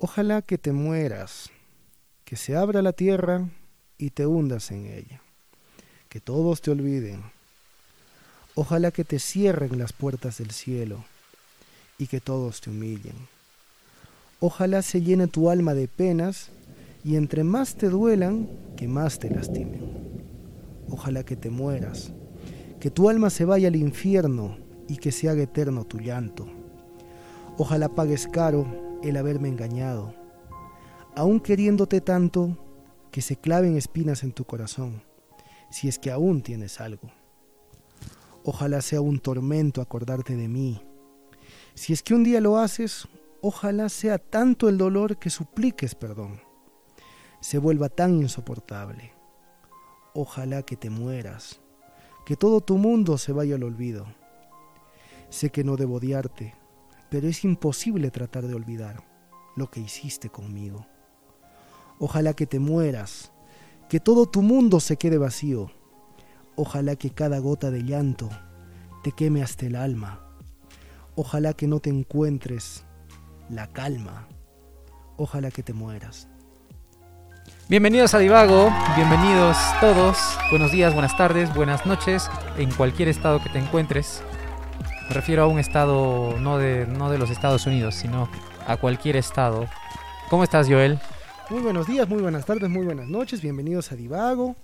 Ojalá que te mueras, que se abra la tierra y te hundas en ella, que todos te olviden. Ojalá que te cierren las puertas del cielo y que todos te humillen. Ojalá se llene tu alma de penas y entre más te duelan, que más te lastimen. Ojalá que te mueras, que tu alma se vaya al infierno y que se haga eterno tu llanto. Ojalá pagues caro el haberme engañado, aún queriéndote tanto que se claven espinas en tu corazón, si es que aún tienes algo. Ojalá sea un tormento acordarte de mí. Si es que un día lo haces, ojalá sea tanto el dolor que supliques perdón, se vuelva tan insoportable. Ojalá que te mueras, que todo tu mundo se vaya al olvido. Sé que no debo odiarte, pero es imposible tratar de olvidar lo que hiciste conmigo. Ojalá que te mueras, que todo tu mundo se quede vacío. Ojalá que cada gota de llanto te queme hasta el alma. Ojalá que no te encuentres la calma. Ojalá que te mueras. Bienvenidos a Divago, bienvenidos todos. Buenos días, buenas tardes, buenas noches, en cualquier estado que te encuentres. Me refiero a un estado no de, no de los Estados Unidos, sino a cualquier estado. ¿Cómo estás, Joel? Muy buenos días, muy buenas tardes, muy buenas noches. Bienvenidos a Divago.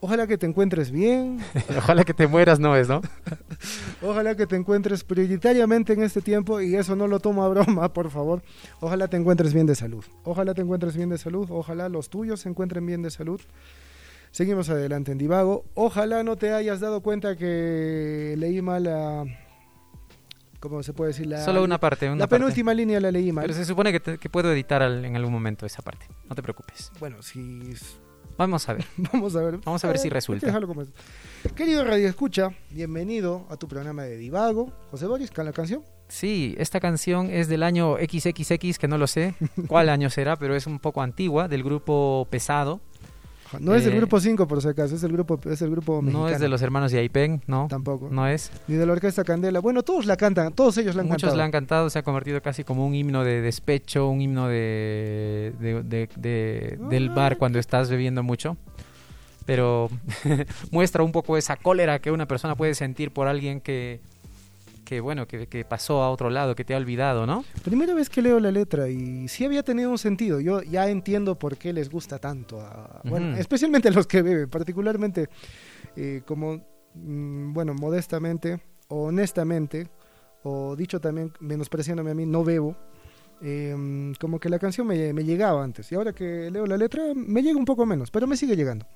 Ojalá que te encuentres bien. Ojalá que te mueras, no es, ¿no? Ojalá que te encuentres prioritariamente en este tiempo y eso no lo tomo a broma, por favor. Ojalá te encuentres bien de salud. Ojalá te encuentres bien de salud. Ojalá los tuyos se encuentren bien de salud. Seguimos adelante en Divago. Ojalá no te hayas dado cuenta que leí mal la... ¿Cómo se puede decir? La, Solo una parte. Una la parte. penúltima línea la leí mal. Pero se supone que, te- que puedo editar al- en algún momento esa parte. No te preocupes. Bueno, si Vamos a ver. Vamos a ver. Vamos a ver si hay que resulta. dejarlo como es. Querido Radio Escucha, bienvenido a tu programa de Divago. José Boris, ¿con la canción? Sí, esta canción es del año XXX, que no lo sé cuál año será, pero es un poco antigua, del grupo Pesado. No es del Eh, grupo 5, por si acaso, es el grupo, es el grupo mexicano. No es de los hermanos Yaipen, no. Tampoco. No es. Ni de la Orquesta Candela. Bueno, todos la cantan, todos ellos la han Muchos cantado. la han cantado, se ha convertido casi como un himno de despecho, un himno de, de- de- de- del bar cuando estás bebiendo mucho. Pero muestra un poco esa cólera que una persona puede sentir por alguien que, que bueno, que, que pasó a otro lado, que te ha olvidado, ¿no? Primera vez que leo la letra y sí había tenido un sentido. Yo ya entiendo por qué les gusta tanto. a- bueno, especialmente a los que beben, particularmente eh, como, mm, bueno, modestamente honestamente, o dicho también menospreciándome a mí, no bebo. eh, como que la canción me, me llegaba antes y ahora que leo la letra me llega un poco menos, pero me sigue llegando.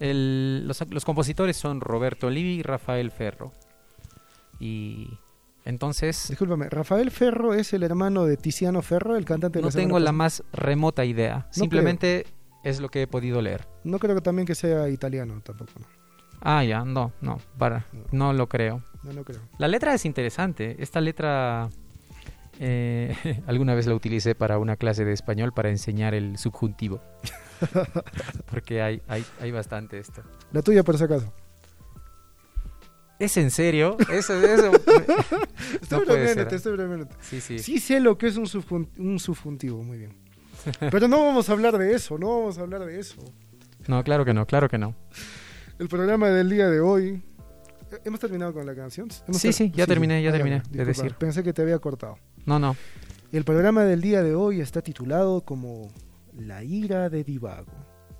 El- los, los compositores son Roberto Livi y Rafael Ferro. Y entonces Discúlpame, Rafael Ferro es el hermano de Tiziano Ferro, el cantante de no la tengo la más remota idea. Simplemente es lo que he podido leer. No creo que también que sea italiano tampoco. No, Ah, ya, no, no, para, no lo creo. no, no creo. La letra es interesante. Esta letra eh, alguna vez la utilicé para una clase de español para enseñar el subjuntivo. Porque hay, hay, hay bastante esto. La tuya por si acaso. ¿Es en serio? Eso, eso. Estoy No puede ser. Sí, sí. Sí sé lo que es un, subjun- un subjuntivo, muy bien. Pero no vamos a hablar de eso, no vamos a hablar de eso. No, claro que no, claro que no. El programa del día de hoy... ¿eh, ¿Hemos terminado con la canción? ¿Hemos Sí, sí, ya terminé, ya Ah, terminé ok, de disculpa, decir. Pensé que te había cortado. No, no. El programa del día de hoy está titulado como La ira de Divago.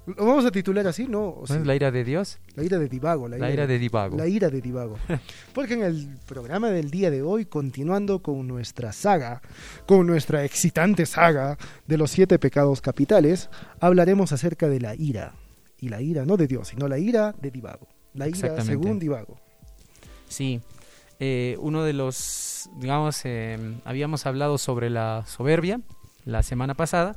¿Lo vamos a titular así? No, o ¿No sí, es la ira de Dios? la ira de Divago. La, La ira de Divago. La ira de Divago. Porque en el programa del día de hoy, continuando con nuestra saga, con nuestra excitante saga de los siete pecados capitales, hablaremos acerca de la ira. Y la ira no de Dios, sino la ira de Divago. La ira según Divago. Sí. Eh, uno de los, digamos, eh, habíamos hablado sobre la soberbia la semana pasada.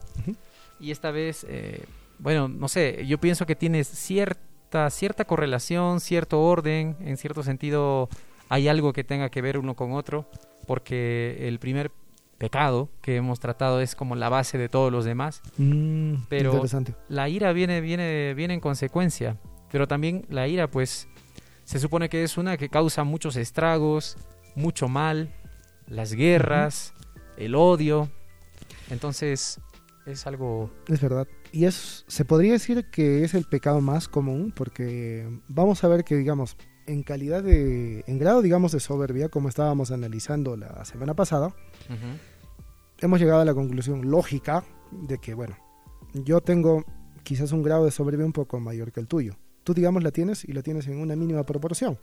Y esta vez, eh, bueno, no sé, yo pienso que tiene cierta, cierta correlación, cierto orden, en cierto sentido hay algo que tenga que ver uno con otro, porque el primer pecado que hemos tratado es como la base de todos los demás. Pero- Interesante. La ira viene, viene, viene en consecuencia, pero también la ira, pues, se supone que es una que causa muchos estragos, mucho mal, las guerras, el odio. Entonces, es algo... Es verdad. Y es, se podría decir que es el pecado más común porque vamos a ver que, digamos, en calidad de, en grado, digamos, de soberbia, como estábamos analizando la semana pasada, hemos llegado a la conclusión lógica de que, bueno, yo tengo quizás un grado de soberbia un poco mayor que el tuyo. Tú, digamos, la tienes y la tienes en una mínima proporción.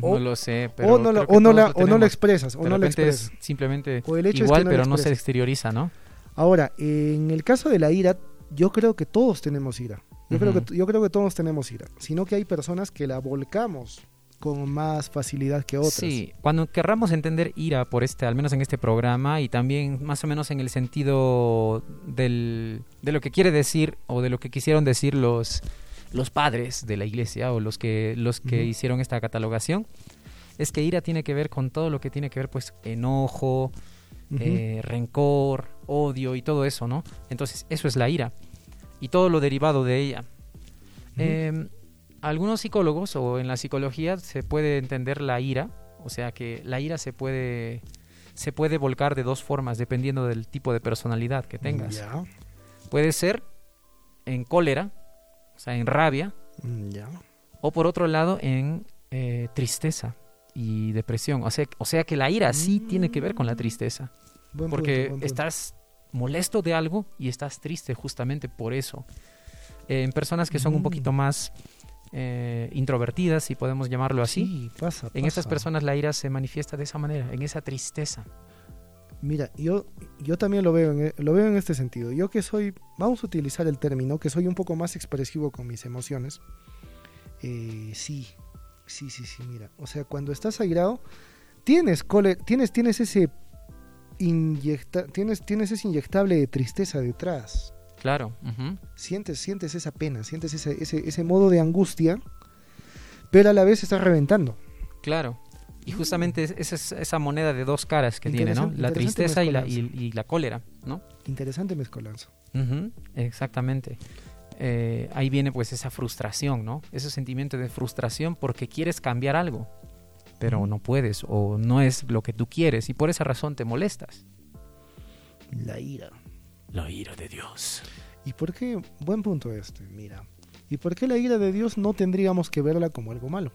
O, no lo sé, pero o no, la, o no la- lo o no tenemos. expresas, o De no repente expresas. es simplemente O el hecho es igual, que no la pero no se exterioriza, ¿no? Ahora, en el caso de la ira, yo creo que todos tenemos ira. Yo, creo que, yo creo que todos tenemos ira. Sino que hay personas que la volcamos con más facilidad que otras. Sí, cuando querramos entender ira por este, al menos en este programa, y también más o menos en el sentido del, de lo que quiere decir o de lo que quisieron decir los, los padres de la iglesia o los que, los que hicieron esta catalogación, es que ira tiene que ver con todo lo que tiene que ver, pues, enojo, eh, rencor, odio y todo eso, ¿no? Entonces, eso es la ira y todo lo derivado de ella. Eh, algunos psicólogos o en la psicología se puede entender la ira, o sea que la ira se puede se puede volcar de dos formas dependiendo del tipo de personalidad que tengas. Puede ser en cólera, sea, en rabia, mm, ya. o por otro lado en eh, tristeza y depresión. O sea, o sea que la ira sí tiene que ver con la tristeza. Buen Porque punto, estás molesto de algo y estás triste justamente por eso. Eh, en personas que son un Mm. poquito más eh, introvertidas, si podemos llamarlo así, Sí, pasa, en estas personas la ira se manifiesta de esa manera, en esa tristeza. Mira, yo, yo también lo veo, en, e- lo veo en este sentido. Yo que soy, vamos a utilizar el término, que soy un poco más expresivo con mis emociones. Eh, sí, sí, sí, sí, mira. O sea, cuando estás airado, tienes, cole- tienes, tienes ese inyecta, tienes, tienes ese inyectable de tristeza detrás. Claro. Sientes, sientes esa pena, sientes ese, ese, ese modo de angustia, pero a la vez estás reventando. Claro. Y justamente es- esa es esa moneda de dos caras que tiene, ¿no? La tristeza y la, y, la cólera, ¿no? Interesante mezcolanza. Exactamente. Eh, ahí viene pues esa frustración, ¿no? Ese sentimiento de frustración porque quieres cambiar algo, pero no puedes o no es lo que tú quieres y por esa razón te molestas. La ira. La ira de Dios. ¿Y por qué? Buen punto este, mira. ¿Y por qué la ira de Dios no tendríamos que verla como algo malo?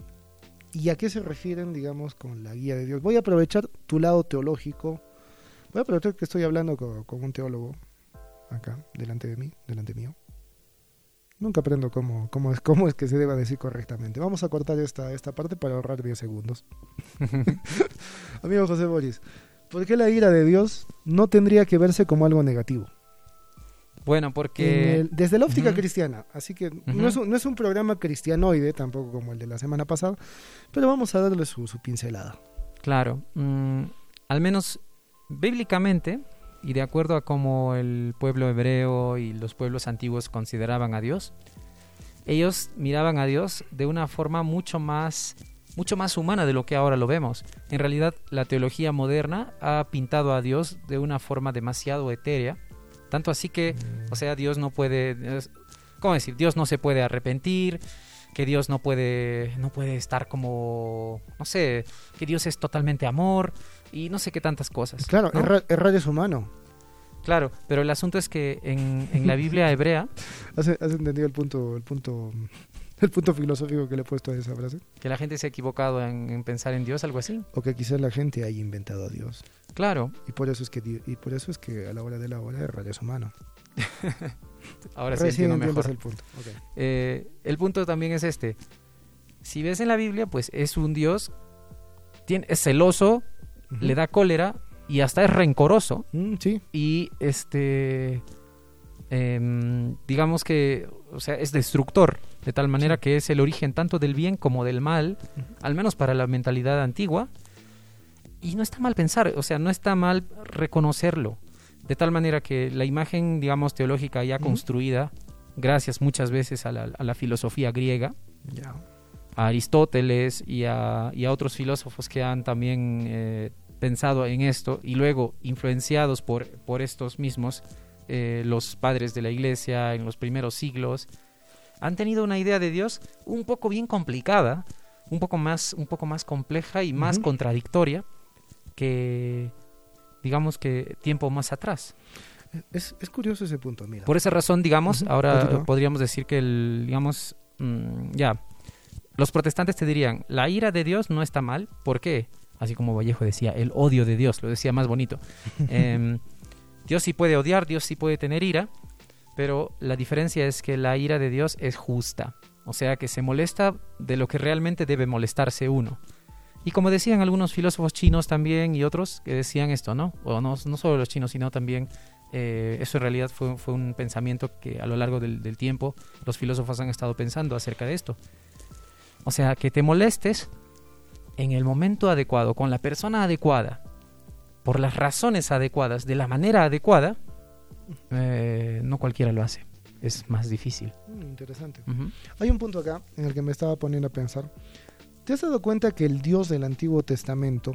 ¿Y a qué se refieren, digamos, con la guía de Dios? Voy a aprovechar tu lado teológico. Voy a aprovechar que estoy hablando con, con un teólogo acá, delante de mí, delante mío. Nunca aprendo cómo, cómo, es, cómo es que se deba decir correctamente. Vamos a cortar esta, esta parte para ahorrar 10 segundos. Amigo José Boris, ¿por qué la ira de Dios no tendría que verse como algo negativo? Bueno, En porque... el- desde la óptica cristiana. Así que no, es un, no es un programa cristianoide, tampoco como el de la semana pasada, pero vamos a darle su, su pincelada. Claro, mm, al menos bíblicamente y de acuerdo a cómo el pueblo hebreo y los pueblos antiguos consideraban a Dios, ellos miraban a Dios de una forma mucho más mucho más humana de lo que ahora lo vemos. En realidad, la teología moderna ha pintado a Dios de una forma demasiado etérea, tanto así que, o sea, Dios no puede ¿cómo decir? Dios no se puede arrepentir, que Dios no puede no puede estar como no sé, que Dios es totalmente amor y no sé qué tantas cosas. Claro, es humano. Claro, pero el asunto es que en, en la Biblia hebrea, ¿Has, has entendido el punto, el punto, el punto filosófico que le he puesto a esa frase? que la gente se ha equivocado en, en pensar en Dios, algo así. O que quizás la gente haya inventado a Dios. Claro, Y por eso es que, y por eso es que a la hora de la hora es humano. ahora sí Recién entiendo mejor. el punto. Eh, el punto también es este. Si ves en la Biblia, pues es un Dios, tiene, es celoso, le da cólera y hasta es rencoroso. Mm, sí, Y este, em, digamos que, o sea, es destructor, de tal manera que es el origen tanto del bien como del mal, al menos para la mentalidad antigua. Y no está mal pensar, o sea, no está mal reconocerlo. De tal manera que la imagen, digamos, teológica ya construida, gracias muchas veces a la, a la filosofía griega, a Aristóteles y a, y a otros filósofos que han también eh, pensado en esto y luego influenciados por, por estos mismos, eh, los padres de la iglesia en los primeros siglos, han tenido una idea de Dios un poco bien complicada, un poco más, un poco más compleja y más contradictoria que, digamos que tiempo más atrás. Es, es curioso ese punto, mira. Por esa razón, digamos, ahora continúa. podríamos decir que, el, digamos, mm, ya, los protestantes te dirían, la ira de Dios no está mal, ¿por qué? Así como Vallejo decía, el odio de Dios, lo decía más bonito. Em, Dios sí puede odiar, Dios sí puede tener ira, pero la diferencia es que la ira de Dios es justa, o sea que se molesta de lo que realmente debe molestarse uno. Y como decían algunos filósofos chinos también y otros que decían esto, ¿no? O no, no solo los chinos, sino también eh, eso en realidad fue, fue un pensamiento que a lo largo del, del tiempo los filósofos han estado pensando acerca de esto. O sea, que te molestes en el momento adecuado, con la persona adecuada, por las razones adecuadas, de la manera adecuada, eh, no cualquiera lo hace. Es más difícil. Mm, interesante. Hay un punto acá en el que me estaba poniendo a pensar. ¿Te has dado cuenta que el Dios del Antiguo Testamento,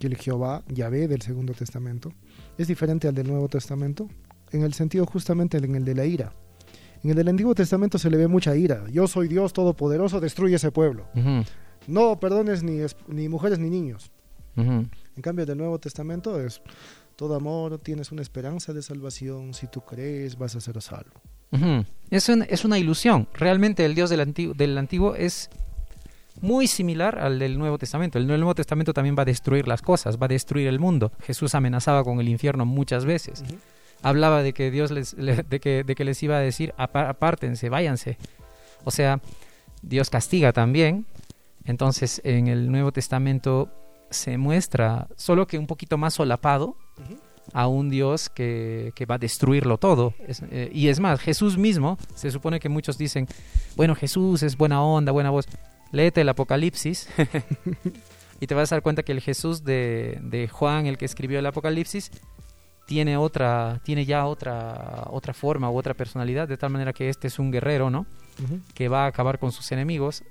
que el Jehová, Yahvé del Segundo Testamento, es diferente al del Nuevo Testamento? En el sentido justamente en el de la ira. En el del Antiguo Testamento se le ve mucha ira. Yo soy Dios Todopoderoso, destruye ese pueblo. No perdones ni, es- ni mujeres ni niños. En cambio, del Nuevo Testamento es todo amor, tienes una esperanza de salvación. Si tú crees, vas a ser salvo. Ujú. Es, un- es una ilusión. Realmente el Dios del antiguo, del antiguo es muy similar al del Nuevo Testamento. El Nuevo Testamento también va a destruir las cosas, va a destruir el mundo. Jesús amenazaba con el infierno muchas veces. Hablaba de que Dios les, le- de que, de que les iba a decir "Apa- apártense, váyanse. O sea, Dios castiga también. Entonces en el Nuevo Testamento se muestra, solo que un poquito más solapado, a un Dios que, que va a destruirlo todo. Es- eh, y es más, Jesús mismo, se supone que muchos dicen, bueno, Jesús es buena onda, buena voz. Léete el Apocalipsis y te vas a dar cuenta que el Jesús de, de Juan, el que escribió el Apocalipsis, tiene otra, tiene ya otra, otra forma u otra personalidad, de tal manera que este es un guerrero, ¿no? Que va a acabar con sus enemigos,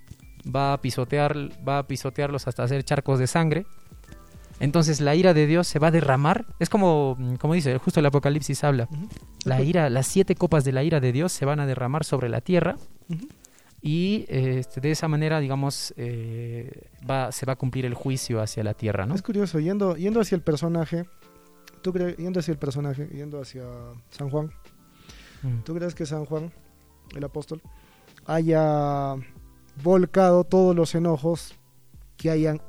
va a pisotear, va a pisotearlos hasta hacer charcos de sangre. Entonces la ira de Dios se va a derramar. Es como, como dice, justo el Apocalipsis habla. La ira, las siete copas de la ira de Dios se van a derramar sobre la tierra. Y eh, este, de esa manera, digamos, eh, va, se va a cumplir el juicio hacia la tierra, ¿no? Es curioso, yendo, yendo hacia el personaje, tú crees, yendo hacia el personaje, yendo hacia San Juan, Mm. ¿tú crees que San Juan, el apóstol, haya volcado todos los enojos que hayan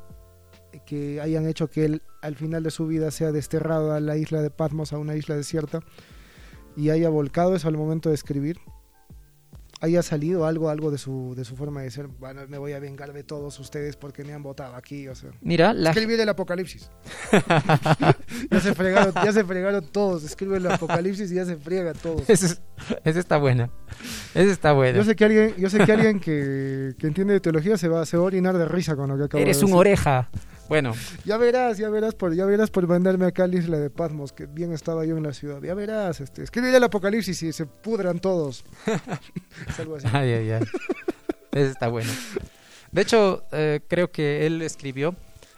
que hayan hecho que él al final de su vida sea desterrado a la isla de Patmos, a una isla desierta, y haya volcado eso al momento de escribir? Haya salido algo algo de su de su forma de ser bueno me voy a vengar de todos ustedes porque me han votado aquí o sea Mira, la, escribir el apocalipsis ya se fregaron ya se fregaron todos escribe el apocalipsis y ya se friega todos esa, es- esa está buena. Esa está buena. yo sé que alguien yo sé que alguien que, que entiende de teología se va se va a orinar de risa con lo que acabo Eres de un decir. oreja. Bueno, ya verás ya verás por ya verás por mandarme acá a la isla de Patmos que bien estaba yo en la ciudad ya verás este escribir el apocalipsis y se pudran todos Es algo así Ay, ay, ay. Ese está bueno. De hecho, eh, creo que él escribió,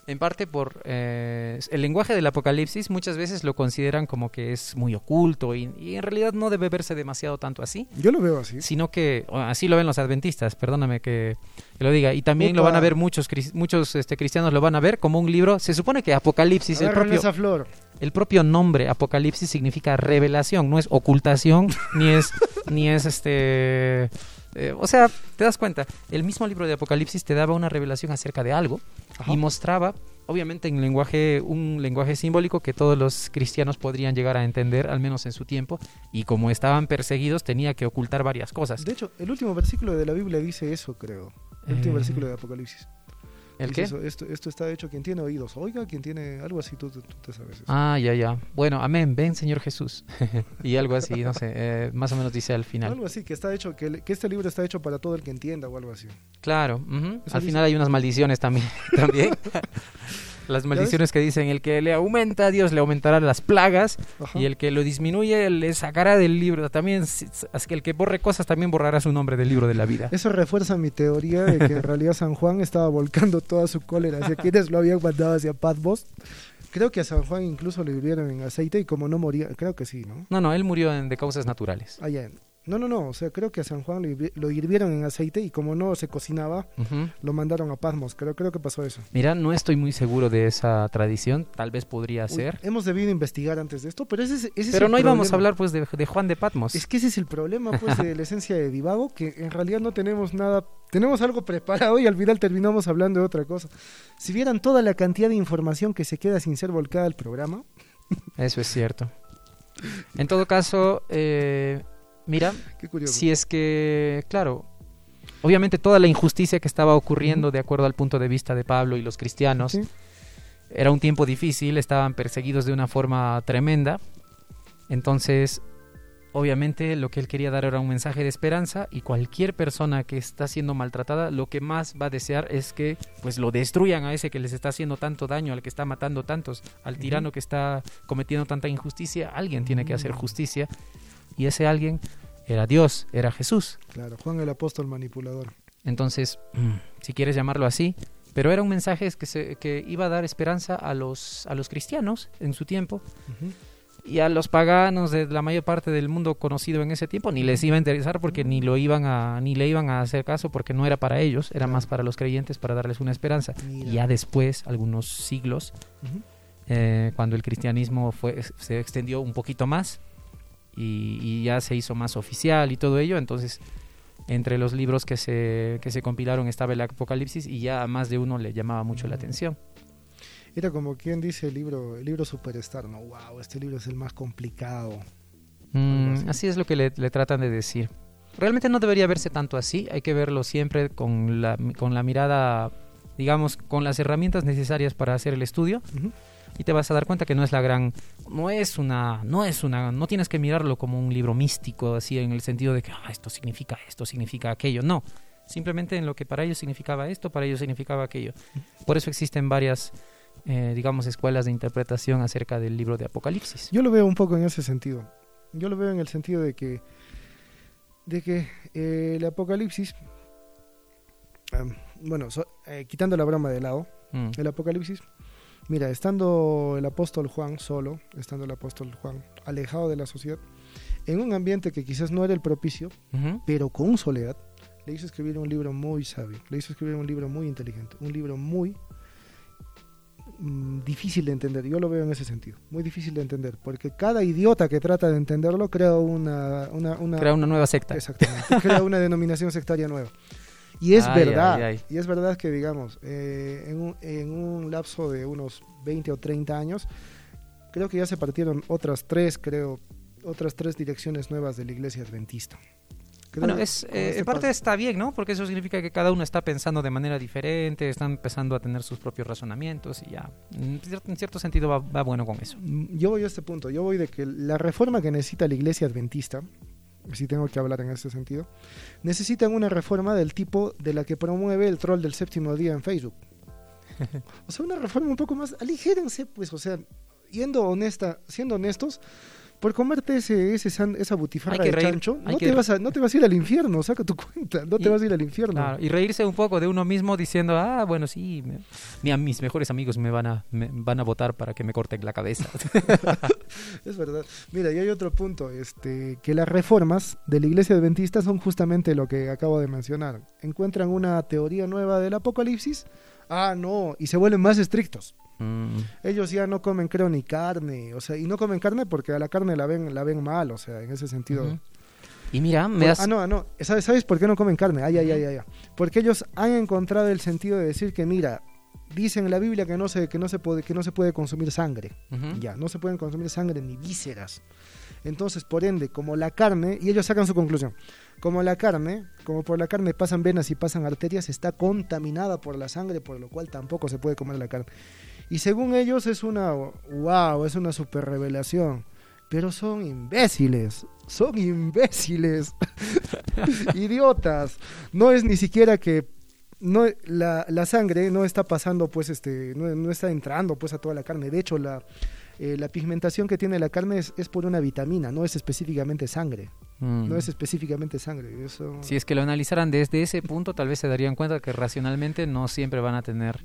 en parte por eh, el lenguaje del Apocalipsis, muchas veces lo consideran como que es muy oculto y, y en realidad no debe verse demasiado tanto así, yo lo veo así. Sino que así lo ven los adventistas, perdóname que, que lo diga, y también lo van a ver muchos muchos este, cristianos lo van a ver como un libro, se supone que Apocalipsis, el Agárrenle propio, flor. el propio nombre Apocalipsis significa revelación, no es ocultación, ni es, ni es este... eh, o sea, te das cuenta, el mismo libro de Apocalipsis te daba una revelación acerca de algo Ajá. y mostraba, obviamente en lenguaje, un lenguaje simbólico que todos los cristianos podrían llegar a entender, al menos en su tiempo, y como estaban perseguidos tenía que ocultar varias cosas. De hecho, el último versículo de la Biblia dice eso, creo. El último Eh, versículo de Apocalipsis. ¿El qué? eso, esto, esto está hecho quien tiene oídos. Oiga, quien tiene algo así, tú, tú- tú te sabes eso. Ah, ya, ya. Bueno, amén, ven Señor Jesús. y algo así, no sé, eh, más o menos dice al final. Algo así, que está hecho, que, este libro está hecho para todo el que entienda o algo así. Claro, al dice. final hay unas maldiciones también. también. Las maldiciones que dicen el que le aumenta, Dios le aumentará las plagas Ajá. y el que lo disminuye le sacará del libro. También, el que borre cosas también borrará su nombre del libro de la vida. Eso refuerza mi teoría de que en realidad San Juan estaba volcando toda su cólera hacia quienes lo habían mandado hacia Patmos. Creo que a San Juan incluso le hirvieron en aceite y como no moría, creo que sí, ¿no? No, no, él murió en- de causas naturales. Ah, ya. No, no, no, o sea, creo que a San Juan lo, hirvi- lo hirvieron en aceite y como no se cocinaba, lo mandaron a Patmos. Creo, creo que pasó eso. Mira, no estoy muy seguro de esa tradición, tal vez podría Uy, ser. hemos debido investigar antes de esto, pero ese, es- ese es Pero el no íbamos a hablar pues de, de Juan de Patmos. Es que ese es el problema, pues, de la esencia de Divago, que en realidad no tenemos nada, tenemos algo preparado y al final terminamos hablando de otra cosa. Si vieran toda la cantidad de información que se queda sin ser volcada al programa, Eso es cierto. En todo caso, eh, mira, qué curioso. si es que, claro, obviamente toda la injusticia que estaba ocurriendo de acuerdo al punto de vista de Pablo y los cristianos, Sí. era un tiempo difícil, estaban perseguidos de una forma tremenda. Entonces, obviamente lo que él quería dar era un mensaje de esperanza y cualquier persona que está siendo maltratada, lo que más va a desear es que pues lo destruyan a ese que les está haciendo tanto daño, al que está matando tantos, al tirano que está cometiendo tanta injusticia, alguien tiene que hacer Mm. justicia y ese alguien era Dios, era Jesús. Claro, Juan el apóstol manipulador. Entonces, si quieres llamarlo así, pero era un mensaje que, se, que iba a dar esperanza a los, a los cristianos en su tiempo y a los paganos de la mayor parte del mundo conocido en ese tiempo ni les iba a interesar porque ni lo iban a ni le iban a hacer caso porque no era para ellos, era Claro. más para los creyentes para darles una esperanza. Mira. Y ya después, algunos siglos, eh, cuando el cristianismo fue, se extendió un poquito más y, y ya se hizo más oficial y todo ello, entonces entre los libros que se, que se compilaron estaba el Apocalipsis y ya a más de uno le llamaba mucho la atención. Era como quien dice el libro, el libro Superstar, no, wow, este libro es el más complicado. Mm, así. así es lo que le, le tratan de decir. Realmente no debería verse tanto así, hay que verlo siempre con la, con la mirada, digamos, con las herramientas necesarias para hacer el estudio Ujú. Y te vas a dar cuenta que no es la gran no es una no es una no tienes que mirarlo como un libro místico así en el sentido de que "Ah, esto significa esto significa aquello no simplemente en lo que para ellos significaba esto para ellos significaba aquello. Por eso existen varias eh, digamos escuelas de interpretación acerca del libro de Apocalipsis. Yo lo veo un poco en ese sentido. Yo lo veo en el sentido de que, de que eh, el Apocalipsis, bueno, so- eh, quitando la broma de lado, Mm, el Apocalipsis, mira, estando el apóstol Juan solo, estando el apóstol Juan alejado de la sociedad, en un ambiente que quizás no era el propicio, pero con soledad, le hizo escribir un libro muy sabio, le hizo escribir un libro muy inteligente, un libro muy mm, difícil de entender. Yo lo veo en ese sentido, muy difícil de entender, porque cada idiota que trata de entenderlo crea una, una, una- crea una nueva secta exactamente, crea una denominación sectaria nueva. Y es Ay, verdad, ay, ay. y es verdad que digamos, eh, en, un, en un lapso de unos 20 o 30 años, creo que ya se partieron otras tres, creo, otras tres direcciones nuevas de la iglesia adventista. Creo Bueno, es, eh, este en parte paso- está bien, ¿no? Porque eso significa que cada uno está pensando de manera diferente, están empezando a tener sus propios razonamientos y ya. En cierto, en cierto sentido va, va bueno con eso. Mm, Yo voy a este punto, yo voy de que la reforma que necesita la iglesia adventista, si tengo que hablar en ese sentido, necesitan una reforma del tipo de la que promueve el troll del séptimo día en Facebook. O sea, una reforma un poco más, aligérense, pues, o sea, yendo honesta, siendo honestos, por comerte ese, ese san- esa butifarra de reír, chancho, no te, vas a, no te vas a ir al infierno, saca tu cuenta, no te vas a ir al infierno. Claro, y reírse un poco de uno mismo diciendo, ah, bueno, sí, me- a mis mejores amigos me van a, me van a votar para que me corten la cabeza. Es verdad. Mira, y hay otro punto, este, que las reformas de la iglesia adventista son justamente lo que acabo de mencionar. Encuentran una teoría nueva del apocalipsis, ah, no, y se vuelven más estrictos. Mm, Ellos ya no comen, creo, ni carne, o sea, y no comen carne porque a la carne la ven, la ven mal, o sea, en ese sentido. Y mira, me has... ah, no, ah, no. ¿Sabes, ¿Sabes por qué no comen carne? Ay, ay, ay, ay, ay. Porque ellos han encontrado el sentido de decir que, mira, dicen en la Biblia que no se, que no se, puede, que no se puede consumir sangre. Ya, no se pueden consumir sangre ni vísceras. Entonces, por ende, como la carne, y ellos sacan su conclusión, como la carne, como por la carne pasan venas y pasan arterias, está contaminada por la sangre, por lo cual tampoco se puede comer la carne. Y según ellos es una, wow, es una super revelación. Pero son imbéciles, son imbéciles, idiotas. No es ni siquiera que no la, la sangre no está pasando pues este no, no está entrando pues a toda la carne. De hecho la eh, la pigmentación que tiene la carne es, es por una vitamina no es específicamente sangre Mm. no es específicamente sangre. Eso... Si es que lo analizaran desde ese punto, tal vez se darían cuenta que racionalmente no siempre van a tener.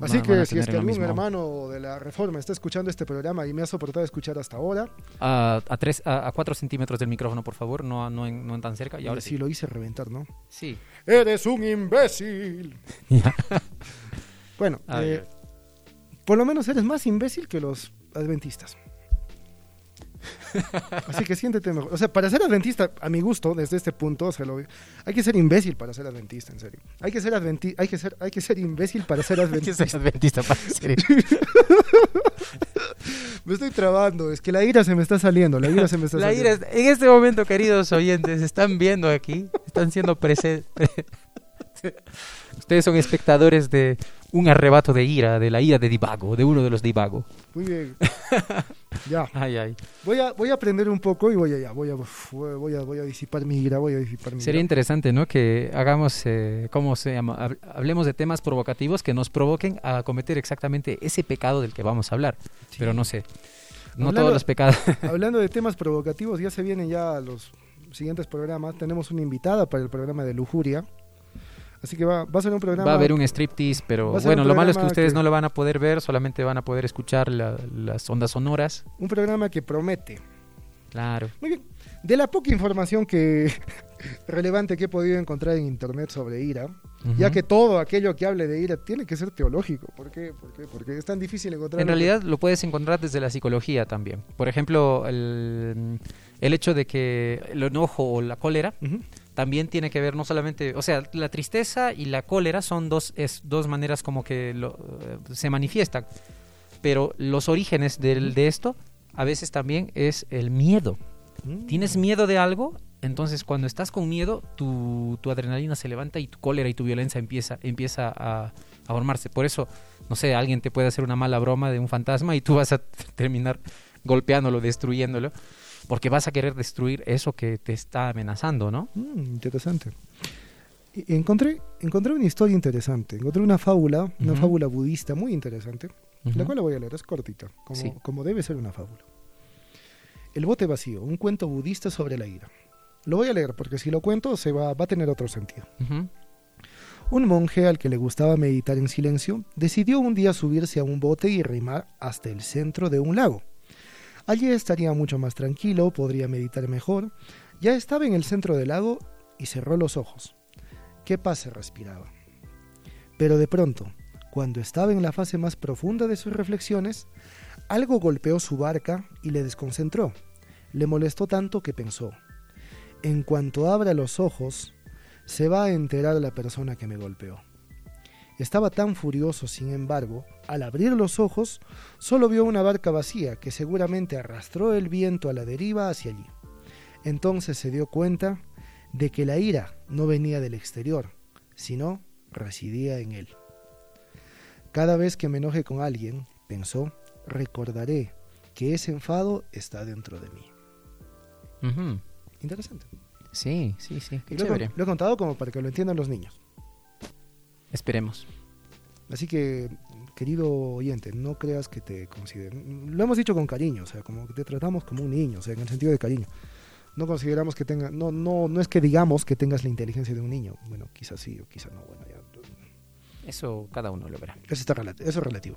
Así van- que van si es que algún mismo. hermano de la Reforma está escuchando este programa y me ha soportado escuchar hasta ahora, A, a, tres, a, a cuatro centímetros del micrófono, por favor, no, no, en, no en tan cerca. Y ahora sí sí. lo hice reventar, ¿no? Sí. ¡Eres un imbécil! Bueno, eh, por lo menos eres más imbécil que los adventistas. Así que siéntete mejor. O sea, para ser adventista, a mi gusto, desde este punto, o sea, lo- hay que ser imbécil para ser adventista, en serio. Hay que ser adventi- hay que ser, hay que ser imbécil para ser que adventista. soy adventista para ser- Me estoy trabando, es que la ira se me está saliendo, la ira se me está La saliendo. ira en este momento, queridos oyentes, están viendo aquí, están siendo presentes. Ustedes son espectadores de un arrebato de ira, de la ira de Divago, de uno de los Divago. Muy bien. ya. Ay, ay. Voy a, voy a aprender un poco y voy a, ya, voy a, voy a, voy a disipar mi ira, voy a disipar mi Sería ira. interesante, ¿no? Que hagamos, eh, ¿cómo se llama? Hab- Hablemos de temas provocativos que nos provoquen a cometer exactamente ese pecado del que vamos a hablar. Pero no sé. No Hablando- todos los pecados. Hablando de temas provocativos, ya se vienen ya los siguientes programas. Tenemos una invitada para el programa de lujuria. Así que va, va a ser un programa. Va a haber un striptease, pero bueno, lo malo es que ustedes que- no lo van a poder ver, solamente van a poder escuchar la- las ondas sonoras. un programa que promete. Claro. Muy bien. De la poca información que relevante que he podido encontrar en internet sobre ira, ya que todo aquello que hable de ira tiene que ser teológico. ¿Por qué? ¿Por qué? Porque es tan difícil encontrar. En que- realidad lo puedes encontrar desde la psicología también. Por ejemplo, el, el hecho de que el enojo o la cólera. También tiene que ver no solamente, o sea, la tristeza y la cólera son dos, es, dos maneras como que lo, eh, se manifiestan. Pero los orígenes del- de esto a veces también es el miedo. Mm. Tienes miedo de algo, entonces cuando estás con miedo, tu, tu adrenalina se levanta y tu cólera y tu violencia empieza, empieza a, a formarse. Por eso, no sé, alguien te puede hacer una mala broma de un fantasma y tú vas a terminar golpeándolo, destruyéndolo, porque vas a querer destruir eso que te está amenazando, ¿no? Mm, interesante. Y- Encontré, encontré una historia interesante. Encontré una fábula, una Ujú. fábula budista muy interesante. La Ujú. cual la voy a leer, es cortita, como, Sí. como debe ser una fábula. El bote vacío, un cuento budista sobre la ira. Lo voy a leer porque si lo cuento se va, va a tener otro sentido. Ujú. Un monje al que le gustaba meditar en silencio decidió un día subirse a un bote y remar hasta el centro de un lago. Allí estaría mucho más tranquilo, podría meditar mejor. Ya estaba en el centro del lago y cerró los ojos. Qué paz se respiraba. Pero de pronto, cuando estaba en la fase más profunda de sus reflexiones, algo golpeó su barca y le desconcentró. Le molestó tanto que pensó, en cuanto abra los ojos, se va a enterar la persona que me golpeó. Estaba tan furioso, sin embargo, al abrir los ojos, solo vio una barca vacía que seguramente arrastró el viento a la deriva hacia allí. Entonces se dio cuenta de que la ira no venía del exterior, sino residía en él. Cada vez que me enoje con alguien, pensó, recordaré que ese enfado está dentro de mí. Interesante. Sí, sí, sí. Qué he, lo he contado como para que lo entiendan los niños. Esperemos. Así que, querido oyente, no creas que te consideren. Lo hemos dicho con cariño, o sea, como que te tratamos como un niño, o sea, en el sentido de cariño. No consideramos que tenga, no, no, no es que digamos que tengas la inteligencia de un niño. Bueno, quizás sí o quizás no. Bueno, ya, Eso cada uno lo verá. eso, está eso es relativo.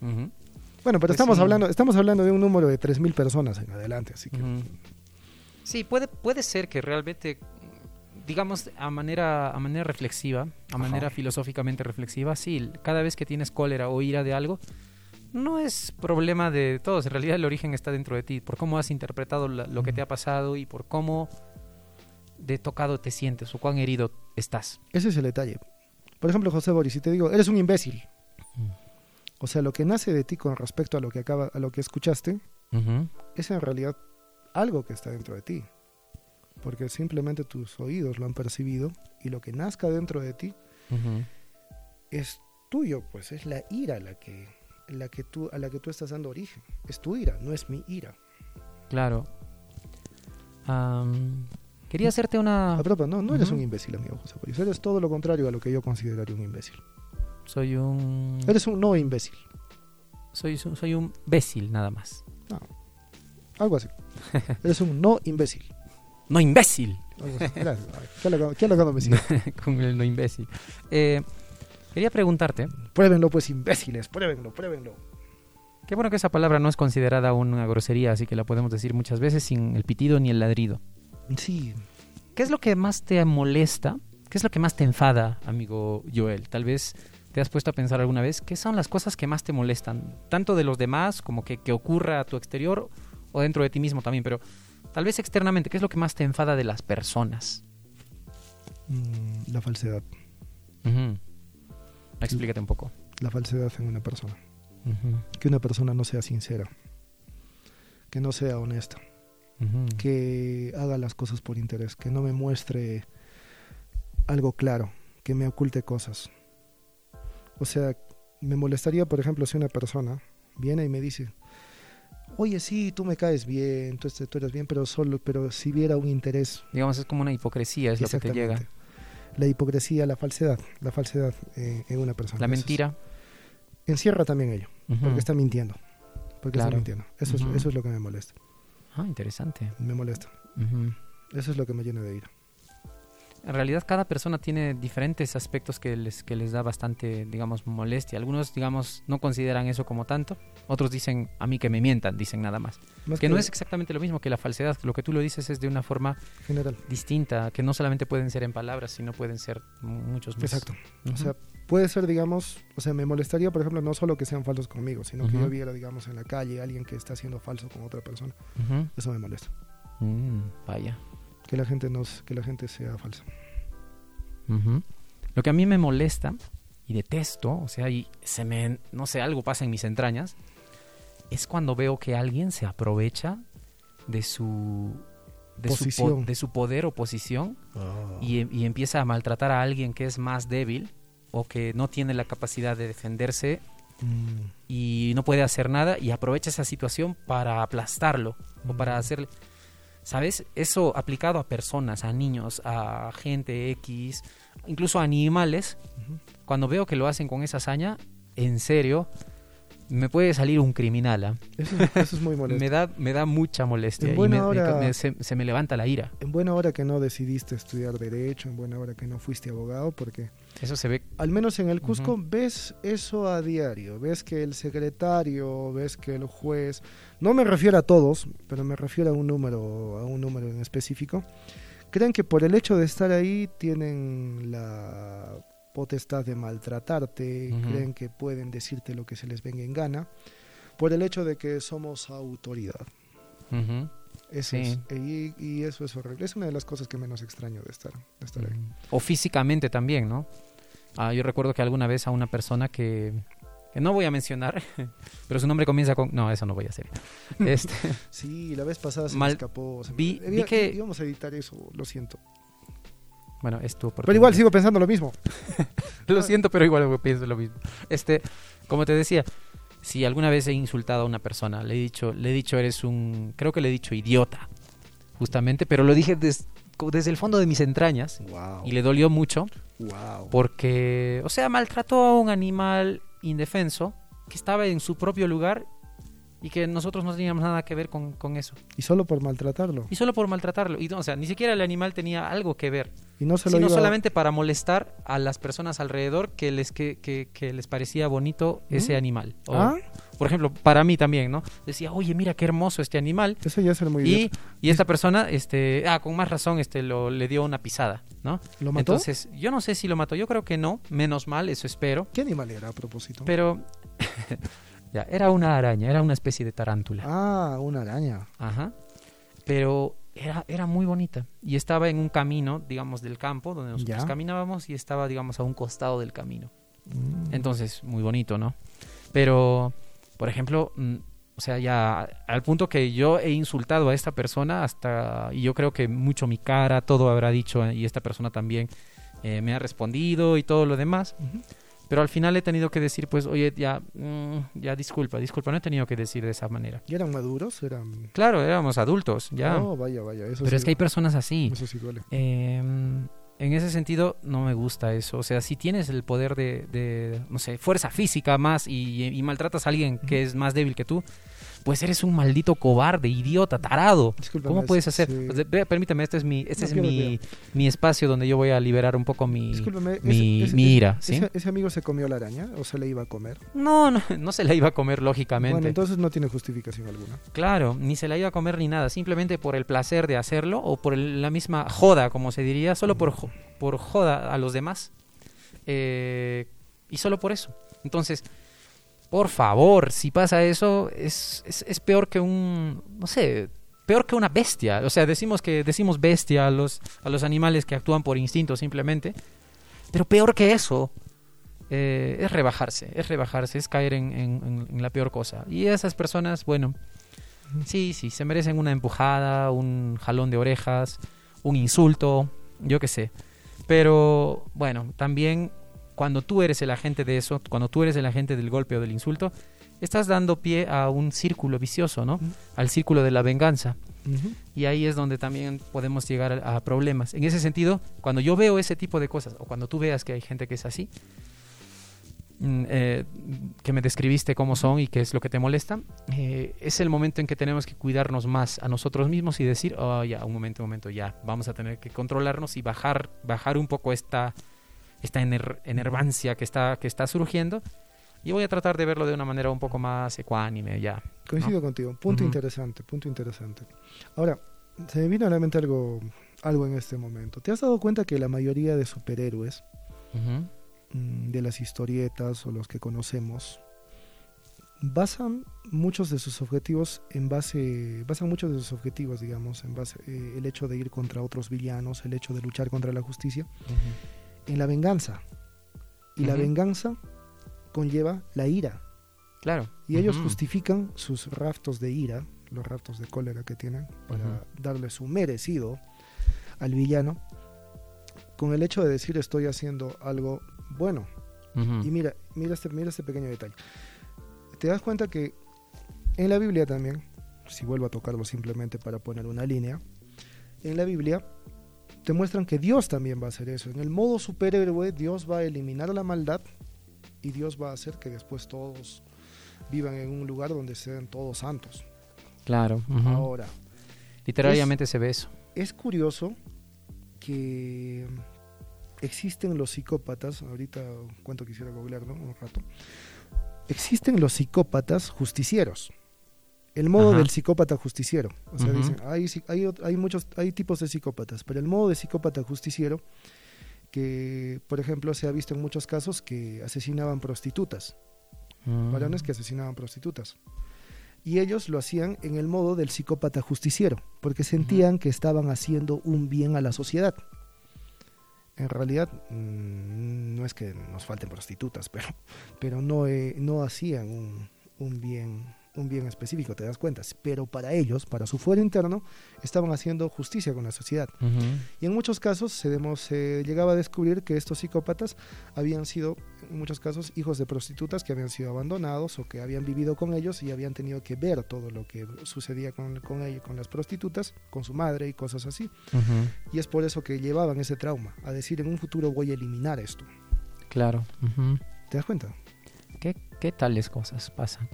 Bueno, pero Pues estamos sí. hablando, estamos hablando de un número de 3.000 personas en adelante, así que. Sí, puede, puede ser que realmente, digamos, a manera, a manera reflexiva, a Ajá. manera filosóficamente reflexiva, sí, cada vez que tienes cólera o ira de algo, no es problema de todos. En realidad el origen está dentro de ti, por cómo has interpretado la- lo que te ha pasado y por cómo de tocado te sientes o cuán herido estás. ese es el detalle. Por ejemplo, José Boris, si te digo, eres un imbécil. Mm. O sea, lo que nace de ti con respecto a lo que acaba, a lo que escuchaste, es en realidad algo que está dentro de ti. Porque simplemente tus oídos lo han percibido y lo que nazca dentro de ti Ujú. es tuyo, pues es la ira la que, la que tú, a la que tú estás dando origen. Es tu ira, no es mi ira. Claro. Am, quería hacerte una... A propósito, no, no eres Ujú. un imbécil, amigo José Boris. Eres todo lo contrario a lo que yo consideraría un imbécil. Soy un... Eres un no imbécil. Soy, soy un bécil nada más. Algo así. eres un no imbécil. No imbécil. Algo así. Gracias. ¿Qué lo, qué lo cuando me sigue? con el no imbécil. Eh, quería preguntarte, Pruébenlo, pues, imbéciles. Pruébenlo, pruébenlo. qué bueno que esa palabra no es considerada una grosería, así que la podemos decir muchas veces sin el pitido ni el ladrido. Sí. ¿Qué es lo que más te molesta? ¿Qué es lo que más te enfada, amigo Joel? Tal vez te has puesto a pensar alguna vez, ¿qué son las cosas que más te molestan? Tanto de los demás como que, que ocurra a tu exterior o dentro de ti mismo también, pero tal vez externamente, ¿qué es lo que más te enfada de las personas? Mm, la falsedad. Explícate un poco. La falsedad en una persona. Que una persona no sea sincera. Que no sea honesta. que haga las cosas por interés, que no me muestre algo claro, que me oculte cosas. O sea, me molestaría, por ejemplo, si una persona viene y me dice, oye, sí, tú me caes bien, tú, este- tú eres bien, pero solo, pero si viera un interés, Digamos, es como una hipocresía, es lo que te llega. La hipocresía, la falsedad, la falsedad eh, en una persona. La mentira. encierra también ello, porque está mintiendo. Porque está mintiendo. Eso, es, eso es lo que me molesta. Ah, interesante. Me molesta. Eso es lo que me llena de ira. En realidad cada persona tiene diferentes aspectos que les, que les da bastante, digamos, molestia. Algunos, digamos, no consideran eso como tanto. Otros dicen, a mí que me mientan, dicen nada más. Más Que no es exactamente lo mismo que la falsedad. Lo que tú lo dices es de una forma general. distinta, que no solamente pueden ser en palabras, sino pueden ser muchos más. Exacto. O sea, puede ser, digamos, o sea, me molestaría, por ejemplo, no solo que sean falsos conmigo, sino que yo viera, digamos, en la calle a alguien que está siendo falso con otra persona. Eso me molesta. Mm, vaya. Que la gente no, que la gente sea falsa. Lo que a mí me molesta y detesto, o sea, y se me, no sé, algo pasa en mis entrañas, es cuando veo que alguien se aprovecha de su de, su, po- Posición. de su poder o posición y, em- y empieza a maltratar a alguien que es más débil o que no tiene la capacidad de defenderse Mm, y no puede hacer nada y aprovecha esa situación para aplastarlo o para Mm. hacerle... ¿Sabes? Eso aplicado a personas, a niños, a gente X, incluso a animales, cuando veo que lo hacen con esa hazaña, en serio, me puede salir un criminal. ¿ah? Eso, es- eso es muy molesto. Me da, me da mucha molestia En y buena me- me hora- ca- me- se, se me levanta la ira. En buena hora que no decidiste estudiar Derecho, en buena hora que no fuiste abogado, porque Eso se ve... al menos en el Cusco Ujú. ves eso a diario, ves que el secretario, ves que el juez, no me refiero a todos, pero me refiero a un número, a un número en específico, creen que por el hecho de estar ahí tienen la potestad de maltratarte, Ujú. creen que pueden decirte lo que se les venga en gana, por el hecho de que somos autoridad. Ujú. Eso Sí. es, y, y eso es horrible. Es una de las cosas que menos extraño de estar, de estar ahí. O físicamente también, ¿no? Ah, yo recuerdo que alguna vez a una persona que, que no voy a mencionar, pero su nombre comienza con... No, eso no voy a hacer. Este, Sí, la vez pasada se Mal- me escapó. se vi- que- Íbamos a editar eso, lo siento. bueno, es tu Pero igual oportunidad. sigo pensando lo mismo. Lo siento, pero igual pienso lo mismo. Este, como te decía, si alguna vez he insultado a una persona, le he dicho, le he dicho eres un, creo que le he dicho idiota, justamente, pero lo dije des- desde el fondo de mis entrañas Wow. y le dolió mucho wow. porque, o sea, maltrató a un animal indefenso que estaba en su propio lugar y que nosotros no teníamos nada que ver con, con eso. Y solo por maltratarlo. Y solo por maltratarlo. Y, o sea, ni siquiera el animal tenía algo que ver. Y no se lo sino iba- solamente para molestar a las personas alrededor que les, que, que- que les parecía bonito ese animal. O, ¿Ah? Por ejemplo, para mí también, ¿no? Decía, oye, mira qué hermoso este animal. Eso ya es muy Y, y esta persona, este, ah, con más razón, este, lo, le dio una pisada, ¿no? ¿Lo mató? Entonces, yo no sé si lo mató, yo creo que no, menos mal, eso espero. ¿Qué animal era a propósito? Pero, ya, era una araña, era una especie de tarántula. Ah, una araña. Ajá. Pero era, era muy bonita. Y estaba en un camino, digamos, del campo, donde nosotros Ya. caminábamos, y estaba, digamos, a un costado del camino. Mm. Entonces, muy bonito, ¿no? Pero, por ejemplo, mm, o sea, ya al punto que yo he insultado a esta persona hasta, y yo creo que mucho mi cara, todo habrá dicho, y esta persona también eh, me ha respondido y todo lo demás. Ujú. Pero al final he tenido que decir, pues, oye, ya, mm, ya disculpa, disculpa, no he tenido que decir de esa manera. ¿Y eran maduros? Eran... Claro, éramos adultos, ya. No, vaya, vaya. Eso Pero sí, es que hay personas así. Eso sí duele. Eh, en ese sentido, no me gusta eso. O sea, si tienes el poder de, de, no sé, fuerza física más y, y maltratas a alguien que es más débil que tú, pues eres un maldito cobarde, idiota, tarado. Discúlpame, ¿Cómo puedes hacer? sí. Pues, permíteme, este es mi, este No, es mi, mi espacio donde yo voy a liberar un poco mi, mi, ese- ese- mi ira, ¿sí? Ese, ese amigo se comió la araña o se le iba a comer? No, no, no se la iba a comer lógicamente. Bueno, entonces no tiene justificación alguna. Claro, ni se la iba a comer ni nada, simplemente por el placer de hacerlo o por el- la misma joda, como se diría, solo por, por joda a los demás. Eh, y solo por eso. Entonces, por favor, si pasa eso, es, es, es peor que un, no sé, peor que una bestia. O sea, decimos que decimos bestia a los, a los animales que actúan por instinto simplemente, pero peor que eso. eh, es rebajarse, es rebajarse, es caer en, en- en- en la peor cosa. Y esas personas, bueno, Sí, sí, se merecen una empujada, un jalón de orejas, un insulto, yo qué sé. Pero bueno, también cuando tú eres el agente de eso, cuando tú eres el agente del golpe o del insulto, estás dando pie a un círculo vicioso, ¿no? Ujú. Al círculo de la venganza. Ujú. Y ahí es donde también podemos llegar a, a problemas. En ese sentido, cuando yo veo ese tipo de cosas, o cuando tú veas que hay gente que es así, mm, eh, que me describiste cómo son y qué es lo que te molesta, eh, es el momento en que tenemos que cuidarnos más a nosotros mismos y decir, oh, ya, un momento, un momento, ya, vamos a tener que controlarnos y bajar, bajar un poco esta, esta ener- enervancia que está, que está surgiendo. Y voy a tratar de verlo de una manera un poco más ecuánime, ya. Coincido contigo. Punto Ujú. interesante, punto interesante. Ahora, se me vino a la mente algo, algo en este momento. ¿Te has dado cuenta que la mayoría de superhéroes, Ujú. mm, de las historietas o los que conocemos, basan muchos de sus objetivos en base, basan muchos de sus objetivos, digamos, en base eh, el hecho de ir contra otros villanos, el hecho de luchar contra la justicia, Ujú. En la venganza. Y la venganza conlleva la ira. Claro. Y ellos justifican sus raptos de ira, los raptos de cólera que tienen, para darle su merecido al villano, con el hecho de decir estoy haciendo algo bueno. Y mira, mira este, mira este pequeño detalle. Te das cuenta que en la Biblia también, si vuelvo a tocarlo simplemente para poner una línea, en la Biblia te muestran que Dios también va a hacer eso. En el modo superhéroe, Dios va a eliminar la maldad y Dios va a hacer que después todos vivan en un lugar donde sean todos santos. Claro. Ahora, Literariamente se ve eso. es curioso que existen los psicópatas, ahorita cuánto quisiera googlear, ¿no? Un rato. Existen los psicópatas justicieros. El modo Ajá. del psicópata justiciero. O sea, dicen, hay, hay, hay muchos, hay tipos de psicópatas, pero el modo de psicópata justiciero, que por ejemplo se ha visto en muchos casos que asesinaban prostitutas, varones que asesinaban prostitutas. Y ellos lo hacían en el modo del psicópata justiciero, porque sentían que estaban haciendo un bien a la sociedad. En realidad, mm, no es que nos falten prostitutas, pero, pero no, eh, no hacían un, un bien, un bien específico, te das cuenta. Pero para ellos, para su fuero interno, estaban haciendo justicia con la sociedad. Y en muchos casos se, llegaba a descubrir que estos psicópatas habían sido, en muchos casos, hijos de prostitutas que habían sido abandonados o que habían vivido con ellos y habían tenido que ver todo lo que sucedía con, con ellos, con las prostitutas, con su madre y cosas así. Y es por eso que llevaban ese trauma, a decir en un futuro voy a eliminar esto. Claro. ¿Te das cuenta? ¿Qué, qué tales cosas pasan?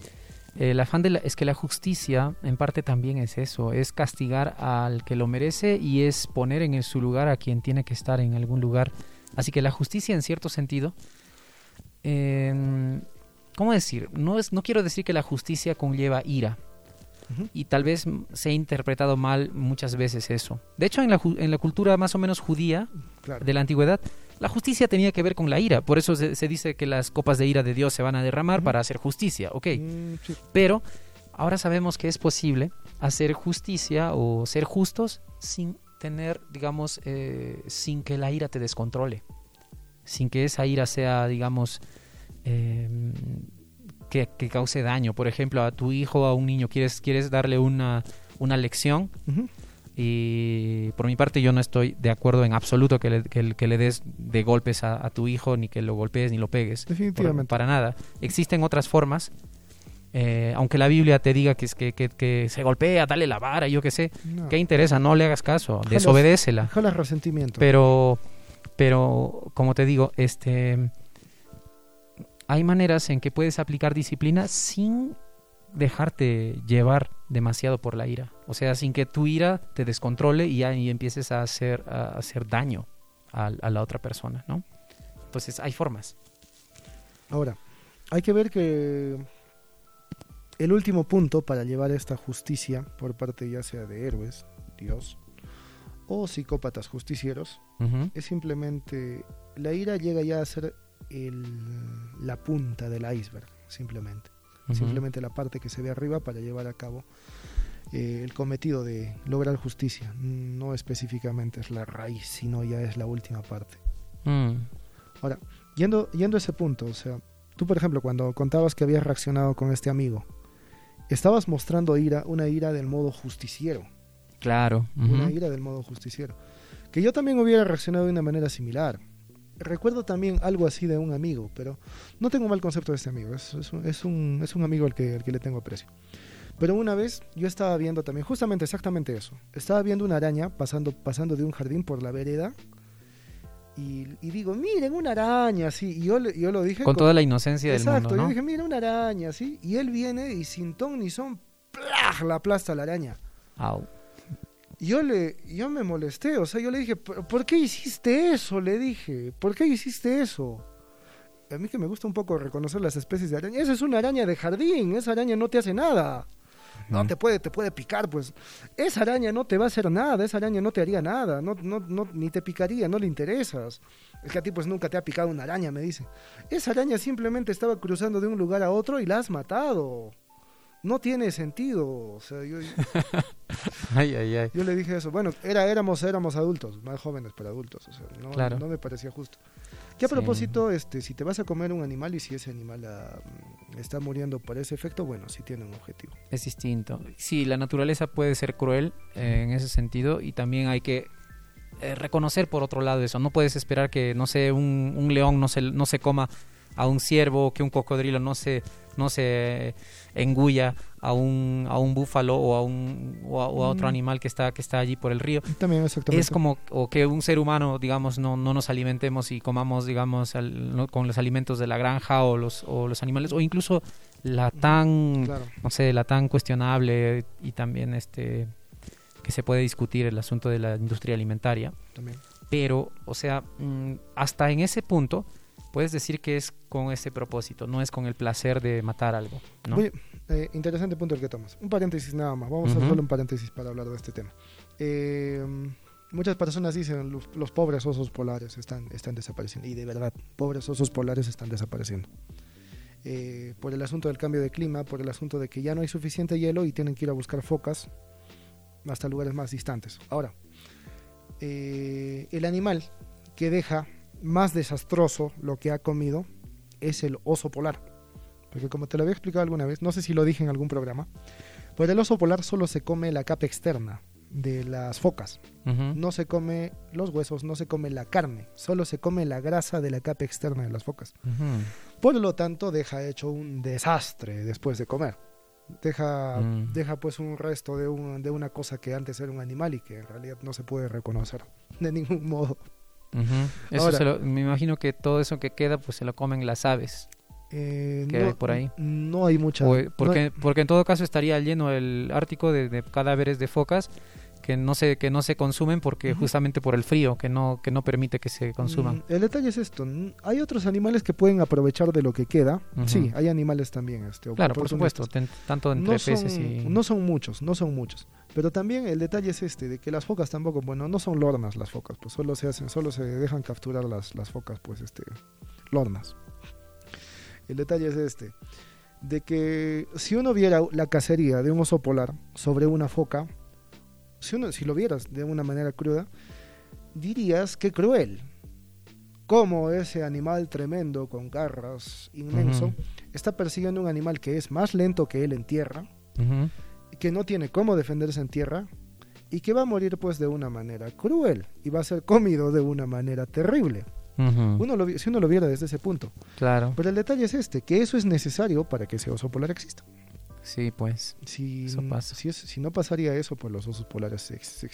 El afán de la- es que la justicia en parte también es eso, es castigar al que lo merece y es poner en su lugar a quien tiene que estar en algún lugar. Así que la justicia en cierto sentido, em, ¿cómo decir? No, es, no quiero decir que la justicia conlleva ira, y tal vez se ha interpretado mal muchas veces eso. De hecho, en la, en la cultura más o menos judía Claro. de la antigüedad, la justicia tenía que ver con la ira. Por eso se, se dice que las copas de ira de Dios se van a derramar para hacer justicia. Ok, Mm, pero ahora sabemos que es posible hacer justicia o ser justos sin tener, digamos, eh, sin que la ira te descontrole. Sin que esa ira sea, digamos, eh, que, que cause daño. Por ejemplo, a tu hijo, a un niño, quieres, quieres darle una, una lección. Y por mi parte yo no estoy de acuerdo en absoluto que le, que, le- que le des de golpes a, a tu hijo, ni que lo golpees, ni lo pegues. Por- Definitivamente. para nada. Existen otras formas. eh, aunque la Biblia te diga que, es que, que, que se golpea, dale la vara, yo qué sé. No. ¿Qué interesa? No le hagas caso, Jalas- desobedécela. Jalas resentimiento. Pero, pero, como te digo, este, hay maneras en que puedes aplicar disciplina sin dejarte llevar demasiado por la ira. O sea, sin que tu ira te descontrole y ahí empieces a hacer, a hacer daño a, a la otra persona, ¿no? Entonces, hay formas. Ahora, hay que ver que el último punto para llevar esta justicia por parte ya sea de héroes, Dios, o psicópatas justicieros, es simplemente la ira llega ya a ser el- la punta del iceberg, simplemente. Simplemente la parte que se ve arriba para llevar a cabo eh, el cometido de lograr justicia. No específicamente es la raíz, sino ya es la última parte. Mm. Ahora, yendo, yendo a ese punto, o sea, tú por ejemplo cuando contabas que habías reaccionado con este amigo, estabas mostrando ira, una ira del modo justiciero, Claro. una ira del modo justiciero, que yo también hubiera reaccionado de una manera similar. Recuerdo también algo así de un amigo, pero no tengo mal concepto de este amigo, es, es un, es un- es un amigo al que, al que le tengo aprecio. Pero una vez yo estaba viendo también, justamente exactamente eso, estaba viendo una araña pasando, pasando de un jardín por la vereda y, y digo, miren, una araña, así, y yo, yo lo dije Con toda la inocencia del Exacto, mundo, yo ¿no? dije, mira, una araña, ¿sí? Y él viene y sin ton ni son, ¡plaj! la aplasta la araña. Au. Yo, le, yo me molesté, o sea, yo le dije, ¿por qué hiciste eso? Le dije, ¿por qué hiciste eso? A mí que me gusta un poco reconocer las especies de araña. Esa es una araña de jardín, esa araña no te hace nada. No, te puede, te puede picar, pues. Esa araña no te va a hacer nada, esa araña no te haría nada, no, no, no, ni te picaría, no le interesas. Es que a ti pues nunca te ha picado una araña, me dice. Esa araña simplemente estaba cruzando de un lugar a otro y la has matado. No tiene sentido. O sea, yo, Ay, ay, ay. yo le dije eso. Bueno, era, éramos, éramos adultos, más jóvenes pero adultos. O sea, no, Claro. no me parecía justo. Que a Sí. propósito, este, si te vas a comer un animal y si ese animal ah, está muriendo por ese efecto, bueno, sí tiene un objetivo. Es distinto. Sí, la naturaleza puede ser cruel eh, en ese sentido y también hay que eh, reconocer por otro lado eso. No puedes esperar que, no sé, un, un león no se, no se coma a un ciervo, que un cocodrilo no se, no se engulla a un, a un búfalo o a, un, o a, o a otro Mm. animal que está, que está allí por el río. También exactamente. Es como o que un ser humano, digamos, no, no nos alimentemos y comamos, digamos, al- no- con los alimentos de la granja o los, o los animales, o incluso la tan, Claro. no sé, la tan cuestionable y también este que se puede discutir el asunto de la industria alimentaria. También. Pero, o sea, mm, hasta en ese punto puedes decir que es con ese propósito, no es con el placer de matar algo, ¿no? Oye, eh, interesante punto el que tomas. Un paréntesis nada más. Vamos a Ujú. hacer solo un paréntesis para hablar de este tema. Eh, muchas personas dicen los, los pobres osos polares están, están desapareciendo. Y de verdad, pobres osos polares están desapareciendo. Eh, por el asunto del cambio de clima, por el asunto de que ya no hay suficiente hielo y tienen que ir a buscar focas hasta lugares más distantes. Ahora, eh, el animal que deja más desastroso lo que ha comido es el oso polar. Porque como te lo había explicado alguna vez, no sé si lo dije en algún programa, pero el oso polar solo se come la capa externa de las focas. No se come los huesos, no se come la carne, solo se come la grasa de la capa externa de las focas. Por lo tanto, deja hecho un desastre después de comer. Deja, Mm. deja pues un resto de, un- de una cosa que antes era un animal y que en realidad no se puede reconocer de ningún modo. Ujú. Eso Ahora- se lo- me imagino que todo eso que queda, pues se lo comen las aves. Eh, ¿Qué no, hay por ahí? No hay mucha... O, no- eh, porque, porque en todo caso estaría lleno el Ártico de, de cadáveres de focas que no se, que no se consumen porque Ujú. justamente por el frío, que no, que no permite que se consuman. Mm, El detalle es esto. Hay otros animales que pueden aprovechar de lo que queda. Ujú. Sí, hay animales también. Este, claro, por supuesto, ten- tanto entre No son, peces y... no son muchos, no son muchos. Pero también el detalle es este, de que las focas tampoco, bueno, no son lornas las focas, pues solo se hacen, solo se dejan capturar las, las focas, pues este, lornas. El detalle es este, de que si uno viera la cacería de un oso polar sobre una foca, si, uno, si lo vieras de una manera cruda, dirías que cruel. Como ese animal tremendo con garras inmenso está persiguiendo un animal que es más lento que él en tierra, que no tiene cómo defenderse en tierra y que va a morir pues de una manera cruel y va a ser comido de una manera terrible. Uno lo si uno lo viera desde ese punto. Claro. Pero el detalle es este, que eso es necesario para que ese oso polar exista. Sí, pues. Si, Eso pasa. Si, si no pasaría eso, pues los osos polares se, se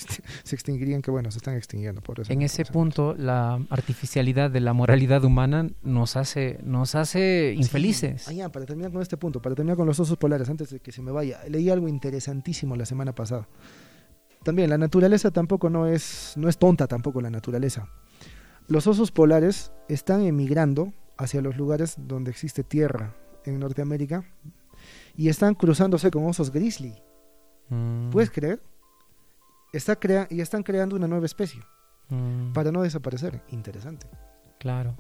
se extinguirían, que bueno, se están extinguiendo. Por eso En no ese punto, la artificialidad de la moralidad humana nos hace, nos hace Sí. infelices. Ah, ya, para terminar con este punto, para terminar con los osos polares, antes de que se me vaya, leí algo interesantísimo la semana pasada. También, la naturaleza tampoco no es, no es tonta tampoco la naturaleza. Los osos polares están emigrando hacia los lugares donde existe tierra en Norteamérica y están cruzándose con osos grizzly. Mm, ¿Puedes creer? Está crea y están creando una nueva especie mm, para no desaparecer. Interesante. Claro,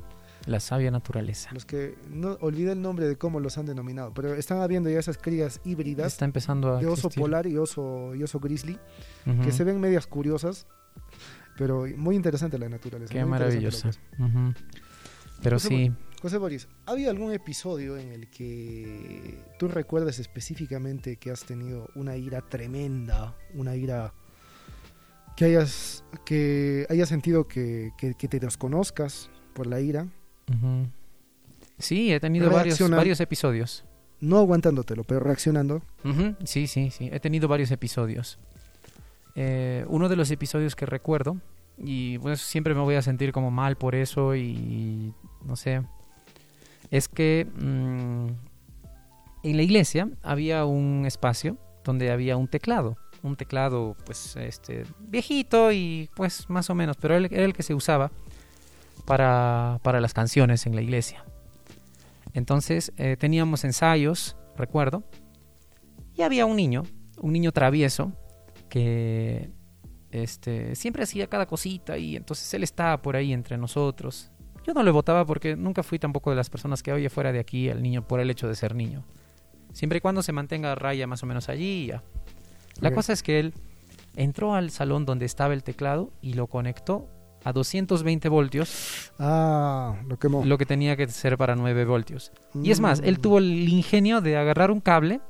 la sabia naturaleza. Los que no olvidé el nombre de cómo los han denominado, pero están habiendo ya esas crías híbridas Está empezando a de oso existir. polar y oso, y oso grizzly, que se ven medias curiosas, pero muy interesante la naturaleza. Qué maravillosa. Pero José, sí. José Boris, ¿había algún episodio en el que tú recuerdes específicamente que has tenido una ira tremenda, una ira que hayas, que hayas sentido que, que- que te desconozcas por la ira, sí, he tenido varios, varios episodios. no aguantándotelo, pero reaccionando? Sí, sí, sí. He tenido varios episodios. Eh, uno de los episodios que recuerdo, y pues siempre me voy a sentir como mal por eso y no sé, es que mm, en la iglesia había un espacio donde había un teclado. Un teclado, pues, este, viejito y pues más o menos, pero era el que se usaba para, para las canciones en la iglesia. Entonces eh, teníamos ensayos, recuerdo, y había un niño, un niño travieso, que este, siempre hacía cada cosita y entonces él estaba por ahí entre nosotros. Yo no le votaba porque nunca fui tampoco de las personas que oye fuera de aquí al niño por el hecho de ser niño. Siempre y cuando se mantenga a raya más o menos allí ya. La cosa es que él entró al salón donde estaba el teclado y lo conectó a 220 voltios, Ah, lo quemó. lo que tenía que ser para 9 voltios. Y es más, él Mm. tuvo el ingenio de agarrar un cable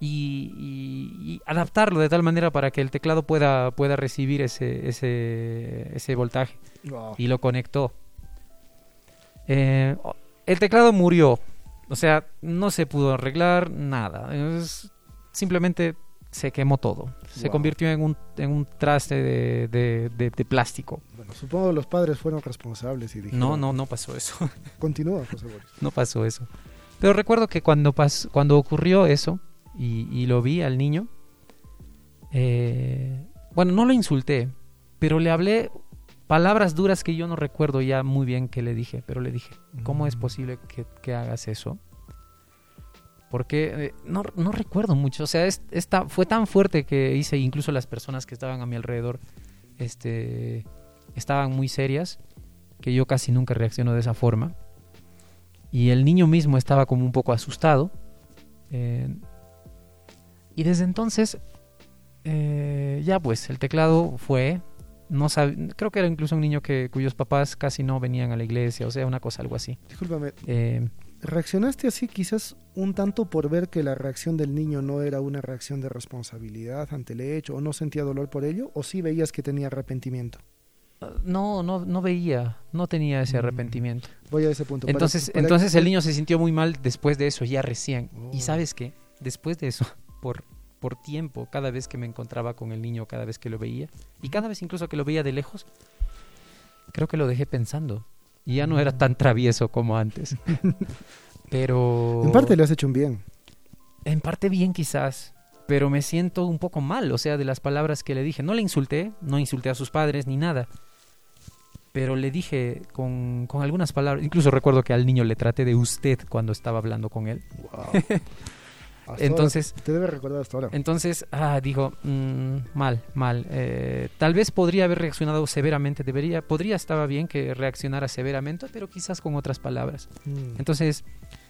y, y- y adaptarlo de tal manera para que el teclado pueda, pueda recibir ese, ese, ese voltaje. Wow. Y lo conectó. Eh, el teclado murió. O sea, no se pudo arreglar nada. Es- simplemente se quemó todo. Se Wow. convirtió en un, en un traste de, de- de- de plástico. Bueno, supongo que los padres fueron responsables y dijeron, No, no, no pasó eso. Continúa, José Boris. no pasó eso. Pero recuerdo que cuando, pas- cuando ocurrió eso y, y lo vi al niño, eh, bueno, no lo insulté, pero le hablé palabras duras que yo no recuerdo ya muy bien que le dije, pero le dije, ¿cómo es Mm. posible que, que hagas eso? Porque eh, no, no recuerdo mucho, o sea, es- esta, fue tan fuerte que hice, incluso las personas que estaban a mi alrededor este, estaban muy serias, que yo casi nunca reacciono de esa forma y el niño mismo estaba como un poco asustado. eh, y desde entonces, eh, ya pues, el teclado fue, no sab- creo que era incluso un niño que, cuyos papás casi no venían a la iglesia, o sea, una cosa algo así. Discúlpame, Eh, ¿reaccionaste así quizás un tanto por ver que la reacción del niño no era una reacción de responsabilidad ante el hecho o no sentía dolor por ello o sí veías que tenía arrepentimiento? no, no, no veía, no tenía ese Mm. arrepentimiento. Voy a ese punto. Entonces, para- entonces el niño se sintió muy mal después de eso, ya recién. Oh. Y sabes qué, después de eso, por, por tiempo, cada vez que me encontraba con el niño, cada vez que lo veía, y cada vez incluso que lo veía de lejos, creo que lo dejé pensando. Y ya no era tan travieso como antes. Pero... En parte le has hecho un bien. En parte bien quizás, pero me siento un poco mal, o sea, de las palabras que le dije. No le insulté, no insulté a sus padres ni nada, pero le dije con, con algunas palabras, incluso recuerdo que al niño le traté de usted cuando estaba hablando con él. Hasta Entonces, ahora, te debe recordar hasta ahora. entonces, ah, dijo, mm, mal, mal. eh, tal vez podría haber reaccionado severamente, debería, podría, estaba bien que reaccionara severamente, pero quizás con otras palabras. Mm. Entonces,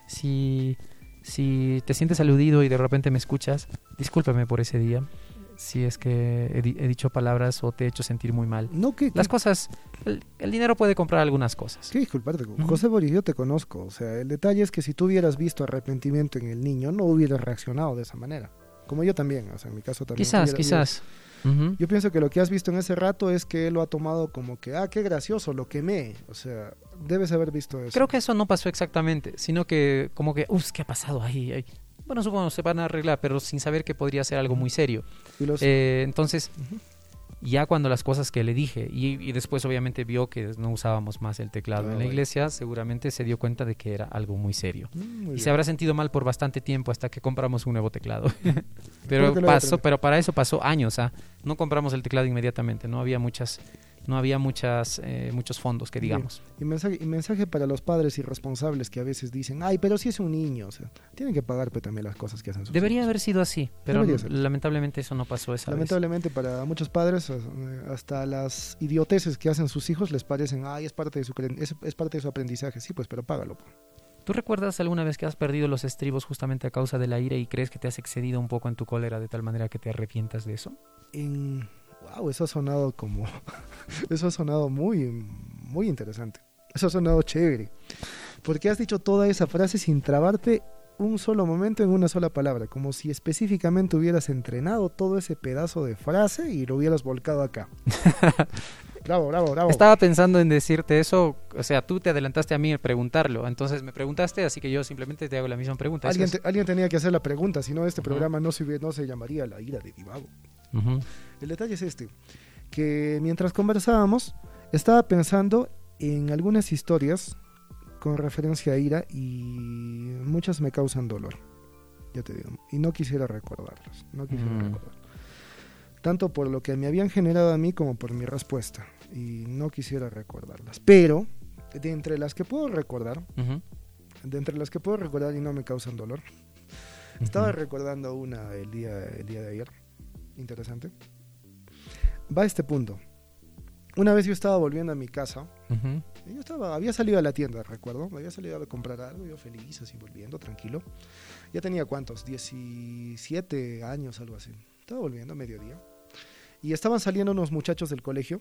si, si te sientes aludido y de repente me escuchas, discúlpame por ese día. Si es que he, di- he dicho palabras o te he hecho sentir muy mal. no, que, Las cosas, el, el dinero puede comprar algunas cosas. que disculparte. José Boris, yo te conozco. O sea, el detalle es que si tú hubieras visto arrepentimiento en el niño, no hubieras reaccionado de esa manera. Como yo también. O sea, en mi caso también. Quizás, hubiera- quizás. Yo pienso que lo que has visto en ese rato es que él lo ha tomado como que, ah, qué gracioso, lo quemé. O sea, debes haber visto eso. Creo que eso no pasó exactamente, sino que como que, uff, ¿qué ha pasado ahí? Bueno, supongo se van a arreglar, pero sin saber que podría ser algo muy serio. Eh, entonces, ya cuando las cosas que le dije, y, y después obviamente vio que no usábamos más el teclado en la iglesia, seguramente se dio cuenta de que era algo muy serio. Mm, muy Y bien. se habrá sentido mal por bastante tiempo hasta que compramos un nuevo teclado. pero pasó, pero para eso pasó años, ¿ah? No compramos el teclado inmediatamente, no había muchas, no había muchas, eh, muchos fondos que digamos. Y mensaje, y mensaje para los padres irresponsables que a veces dicen, ay, pero si es un niño, o sea, tienen que pagar pues, también las cosas que hacen sus Debería hijos. haber sido así, pero lamentablemente eso no pasó esa vez. Lamentablemente para muchos padres, eh, hasta las idioteces que hacen sus hijos les parecen, ay, es parte de su, es, es parte de su aprendizaje. Sí, pues, pero págalo. po. ¿Tú recuerdas alguna vez que has perdido los estribos justamente a causa de la ira y crees que te has excedido un poco en tu cólera de tal manera que te arrepientas de eso? En... Wow, eso ha sonado como... eso ha sonado muy, muy interesante. Eso ha sonado chévere. Porque has dicho toda esa frase sin trabarte un solo momento en una sola palabra, como si específicamente hubieras entrenado todo ese pedazo de frase y lo hubieras volcado acá. bravo, bravo, bravo. Estaba pensando en decirte eso, o sea, tú te adelantaste a mí a preguntarlo, entonces me preguntaste, así que yo simplemente te hago la misma pregunta. Alguien, te- alguien tenía que hacer la pregunta, si no este Ujú. programa no se, no se llamaría La ira de Divago. Ujú. El detalle es este, que mientras conversábamos, estaba pensando en algunas historias con referencia a ira y muchas me causan dolor, ya te digo, y no quisiera recordarlas, no quisiera Mm. recordarlas. Tanto por lo que me habían generado a mí como por mi respuesta, y no quisiera recordarlas. Pero, de entre las que puedo recordar, Ujú. de entre las que puedo recordar y no me causan dolor, estaba Ujú. recordando una el día, el día de ayer. Interesante. Va a este punto. Una vez yo estaba volviendo a mi casa. Yo estaba, había salido a la tienda, recuerdo. Había salido a comprar algo, yo feliz, así volviendo, tranquilo. Ya tenía cuántos, 17 años, algo así. Estaba volviendo a mediodía. Y estaban saliendo unos muchachos del colegio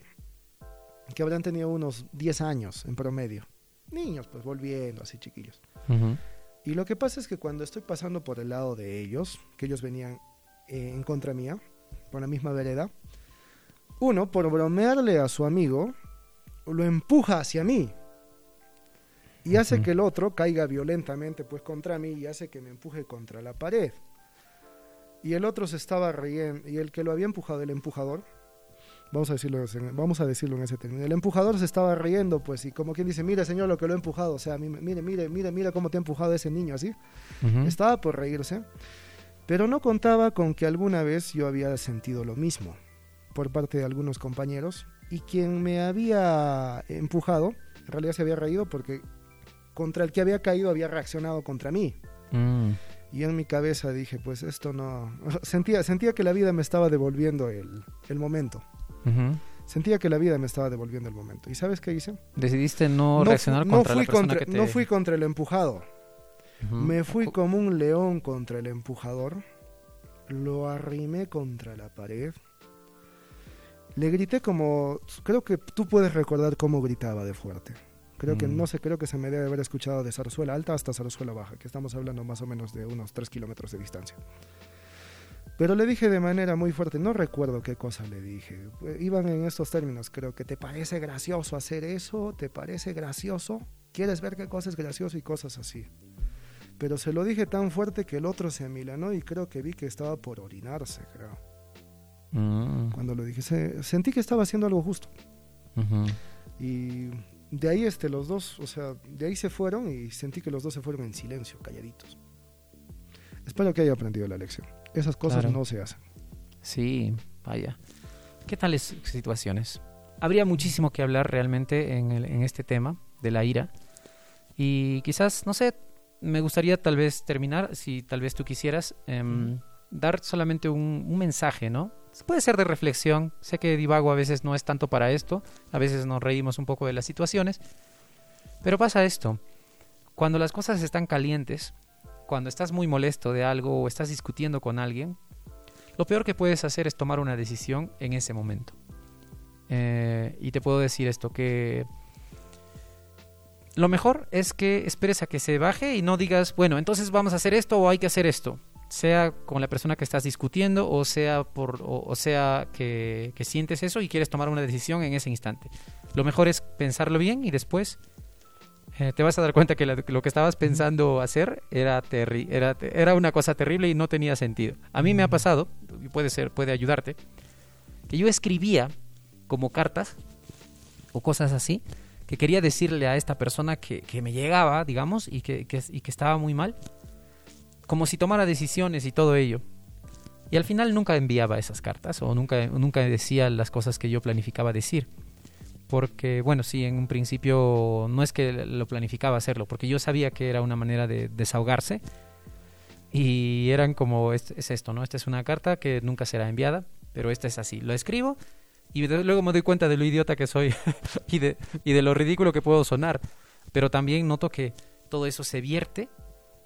que habrán tenido unos 10 años en promedio. Niños, pues volviendo, así chiquillos. Y lo que pasa es que cuando estoy pasando por el lado de ellos, que ellos venían eh, en contra mía, por la misma vereda, uno, por bromearle a su amigo, lo empuja hacia mí. Y hace que el otro caiga violentamente pues contra mí y hace que me empuje contra la pared. Y el otro se estaba riendo, y el que lo había empujado, el empujador, vamos a decirlo, en- vamos a decirlo en ese término, el empujador se estaba riendo pues y como quien dice, mire señor lo que lo he empujado, o sea, mire, mire, mire, mire, cómo te ha empujado ese niño así. Estaba por reírse, pero no contaba con que alguna vez yo había sentido lo mismo por parte de algunos compañeros y quien me había empujado en realidad se había reído porque contra el que había caído había reaccionado contra mí. Mm. Y en mi cabeza dije, pues esto no... Sentía, sentía que la vida me estaba devolviendo el, el momento. Sentía que la vida me estaba devolviendo el momento. ¿Y sabes qué hice? Decidiste no, reaccionar no contra fui la persona contra- que te... no fui contra el empujado. Me fui como un león contra el empujador, lo arrimé contra la pared, le grité como, creo que tú puedes recordar cómo gritaba de fuerte. Creo que, Mm. no sé, creo que se me debe haber escuchado de Zarzuela Alta hasta Zarzuela Baja, que estamos hablando más o menos de unos 3 kilómetros de distancia. Pero le dije de manera muy fuerte, no recuerdo qué cosa le dije. Iban en estos términos, creo que te parece gracioso hacer eso, te parece gracioso, quieres ver qué cosa es gracioso y cosas así. Pero se lo dije tan fuerte que el otro se amilanó y creo que vi que estaba por orinarse, creo. Mm. Cuando lo dije, se- sentí que estaba haciendo algo justo. Y de ahí este, los dos, o sea, de ahí se fueron y sentí que los dos se fueron en silencio, calladitos. Espero que haya aprendido la lección. Esas cosas Claro. no se hacen. Sí, vaya. ¿Qué tales situaciones? Habría muchísimo que hablar realmente en, el- en este tema de la ira. Y quizás, no sé, me gustaría tal vez terminar, si tal vez tú quisieras, em, dar solamente un, un mensaje, ¿no? Puede ser de reflexión. Sé que divago a veces no es tanto para esto. A veces nos reímos un poco de las situaciones. Pero pasa esto. Cuando las cosas están calientes, cuando estás muy molesto de algo o estás discutiendo con alguien, lo peor que puedes hacer es tomar una decisión en ese momento. Eh, y te puedo decir esto, que lo mejor es que esperes a que se baje y no digas, bueno, entonces vamos a hacer esto o hay que hacer esto. Sea con la persona que estás discutiendo o sea, por, o, o sea que, que sientes eso y quieres tomar una decisión en ese instante. Lo mejor es pensarlo bien y después eh, te vas a dar cuenta que la- lo que estabas pensando hacer era, terri- era, era una cosa terrible y no tenía sentido. A mí me ha pasado, y puede ser, puede ayudarte, que yo escribía como cartas o cosas así, que quería decirle a esta persona que, que me llegaba, digamos, y que, que- y que estaba muy mal, como si tomara decisiones y todo ello. Y al final nunca enviaba esas cartas o nunca, nunca decía las cosas que yo planificaba decir. Porque, bueno, sí, en un principio no es que lo planificaba hacerlo, porque yo sabía que era una manera de desahogarse. Y eran como, es, es esto, ¿no? Esta es una carta que nunca será enviada, pero esta es así. Lo escribo y luego me doy cuenta de lo idiota que soy y, de, y de lo ridículo que puedo sonar. Pero también noto que todo eso se vierte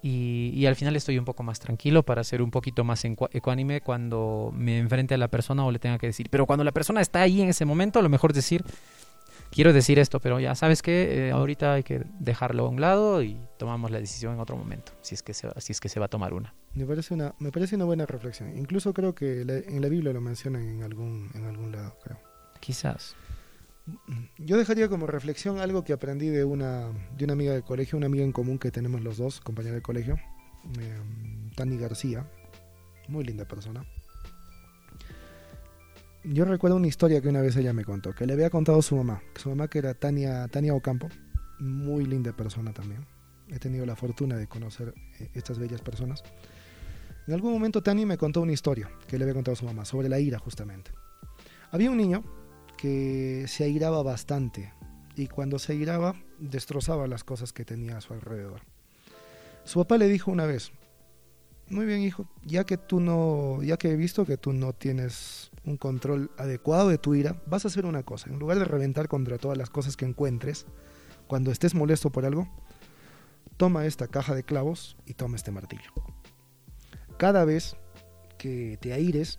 y, y al final estoy un poco más tranquilo para ser un poquito más ecuánime cuando me enfrente a la persona o le tenga que decir. Pero cuando la persona está ahí en ese momento, a lo mejor decir, quiero decir esto, pero ya sabes que ahorita hay que dejarlo a un lado y tomamos la decisión en otro momento, si es que se, va- si es que se va a tomar una. Me parece una, me parece una buena reflexión. Incluso creo que la- en la Biblia lo mencionan en algún, en algún lado, creo. Quizás. Yo dejaría como reflexión algo que aprendí de una, de una amiga de colegio, una amiga en común que tenemos los dos, compañera de colegio, eh, Tani García, muy linda persona. Yo recuerdo una historia que una vez ella me contó, que le había contado su mamá, que su mamá que era Tania, Tania Ocampo, muy linda persona también. He tenido la fortuna de conocer eh, estas bellas personas. En algún momento Tani me contó una historia que le había contado su mamá sobre la ira justamente. Había un niño que se airaba bastante y cuando se airaba destrozaba las cosas que tenía a su alrededor. Su papá le dijo una vez, muy bien hijo, ya que tú no, ya que he visto que tú no tienes un control adecuado de tu ira, vas a hacer una cosa, en lugar de reventar contra todas las cosas que encuentres, cuando estés molesto por algo, toma esta caja de clavos y toma este martillo. Cada vez que te aires,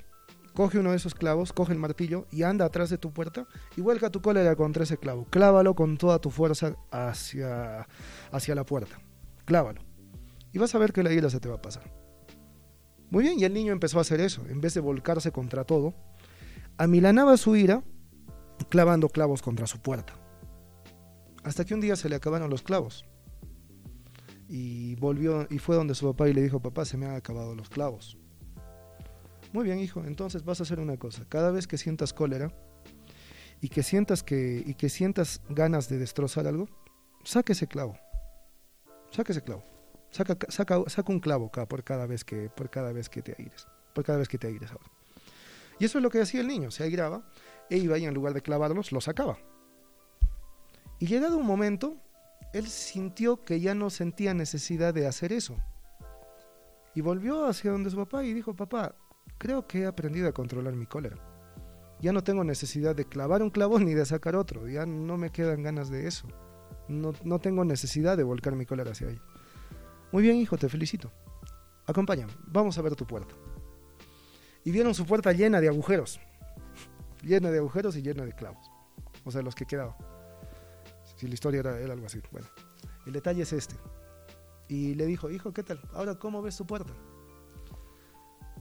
coge uno de esos clavos, coge el martillo y anda atrás de tu puerta y vuelca tu cólera contra ese clavo. Clávalo con toda tu fuerza hacia, hacia la puerta. Clávalo. Y vas a ver que la ira se te va a pasar. Muy bien, y el niño empezó a hacer eso. En vez de volcarse contra todo, amilanaba su ira clavando clavos contra su puerta. Hasta que un día se le acabaron los clavos. Y volvió y fue donde su papá y le dijo, papá, se me han acabado los clavos. Muy bien, hijo, entonces vas a hacer una cosa. Cada vez que sientas cólera y que sientas que y que sientas ganas de destrozar algo, saca ese clavo. Saca ese clavo. Saca, saca, saca un clavo acá por cada vez que por cada vez que te aires, por cada vez que te aires ahora. Y eso es lo que hacía el niño, se airaba e iba y en lugar de clavarlos los sacaba. Y llegado un momento, él sintió que ya no sentía necesidad de hacer eso. Y volvió hacia donde su papá y dijo, papá, creo que he aprendido a controlar mi cólera. Ya no tengo necesidad de clavar un clavo ni de sacar otro. Ya no me quedan ganas de eso. No, no tengo necesidad de volcar mi cólera hacia ella. Muy bien, hijo, te felicito. Acompáñame, vamos a ver tu puerta. Y vieron su puerta llena de agujeros. llena de agujeros y llena de clavos. O sea, los que quedaban. Si la historia era, era algo así. Bueno, el detalle es este. Y le dijo, hijo, ¿qué tal? Ahora, ¿cómo ves tu puerta?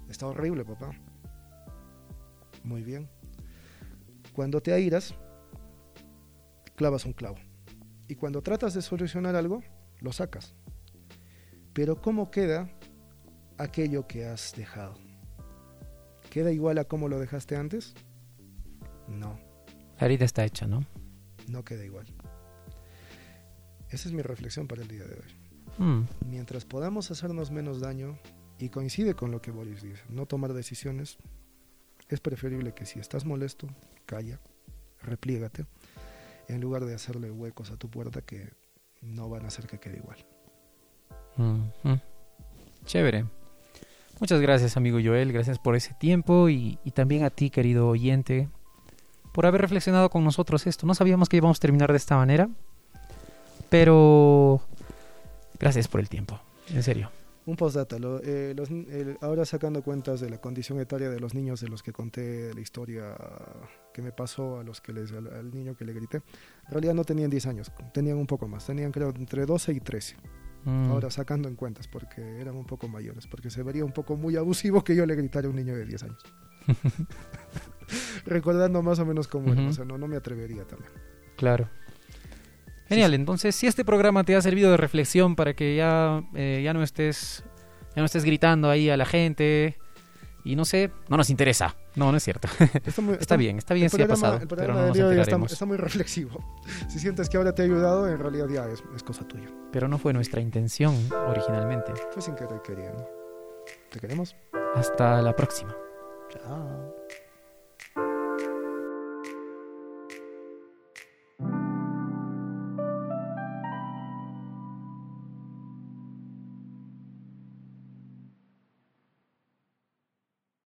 Está horrible, papá. Muy bien. Cuando te airas, clavas un clavo. Y cuando tratas de solucionar algo, lo sacas. Pero ¿cómo queda aquello que has dejado? ¿Queda igual a cómo lo dejaste antes? No, La herida está hecha, ¿no? no queda igual. Esa es mi reflexión para el día de hoy. Mm, Mientras podamos hacernos menos daño, y coincide con lo que Boris dice, no tomar decisiones, es preferible que si estás molesto, calla, repliégate, en lugar de hacerle huecos a tu puerta que no van a hacer que quede igual. Chévere. Muchas gracias, amigo Joel. Gracias por ese tiempo y también a ti, querido oyente, por haber reflexionado con nosotros esto. No sabíamos que íbamos a terminar de esta manera, pero gracias por el tiempo. En serio. Un postdata, lo- eh, los el- ahora sacando cuentas de la condición etaria de los niños de los que conté la historia que me pasó a los que les, al, al niño que le grité, en realidad no tenían 10 años, tenían un poco más, tenían creo entre 12 y 13. Mm, Ahora sacando en cuentas, porque eran un poco mayores, porque se vería un poco muy abusivo que yo le gritara a un niño de 10 años. Recordando más o menos cómo era, o sea, no, no me atrevería también. Claro. Genial, entonces si este programa te ha servido de reflexión para que ya, eh, ya no estés ya no estés gritando ahí a la gente y no sé, no nos interesa. No, no es cierto. Está, muy- Está bien, está bien el si ha pasado, el pero no nos está, está muy reflexivo. Si sientes que ahora te ha ayudado, en realidad ya es, es cosa tuya. Pero no fue nuestra intención originalmente. Fue sin querer queriendo. ¿Te queremos? Hasta la próxima. Chao.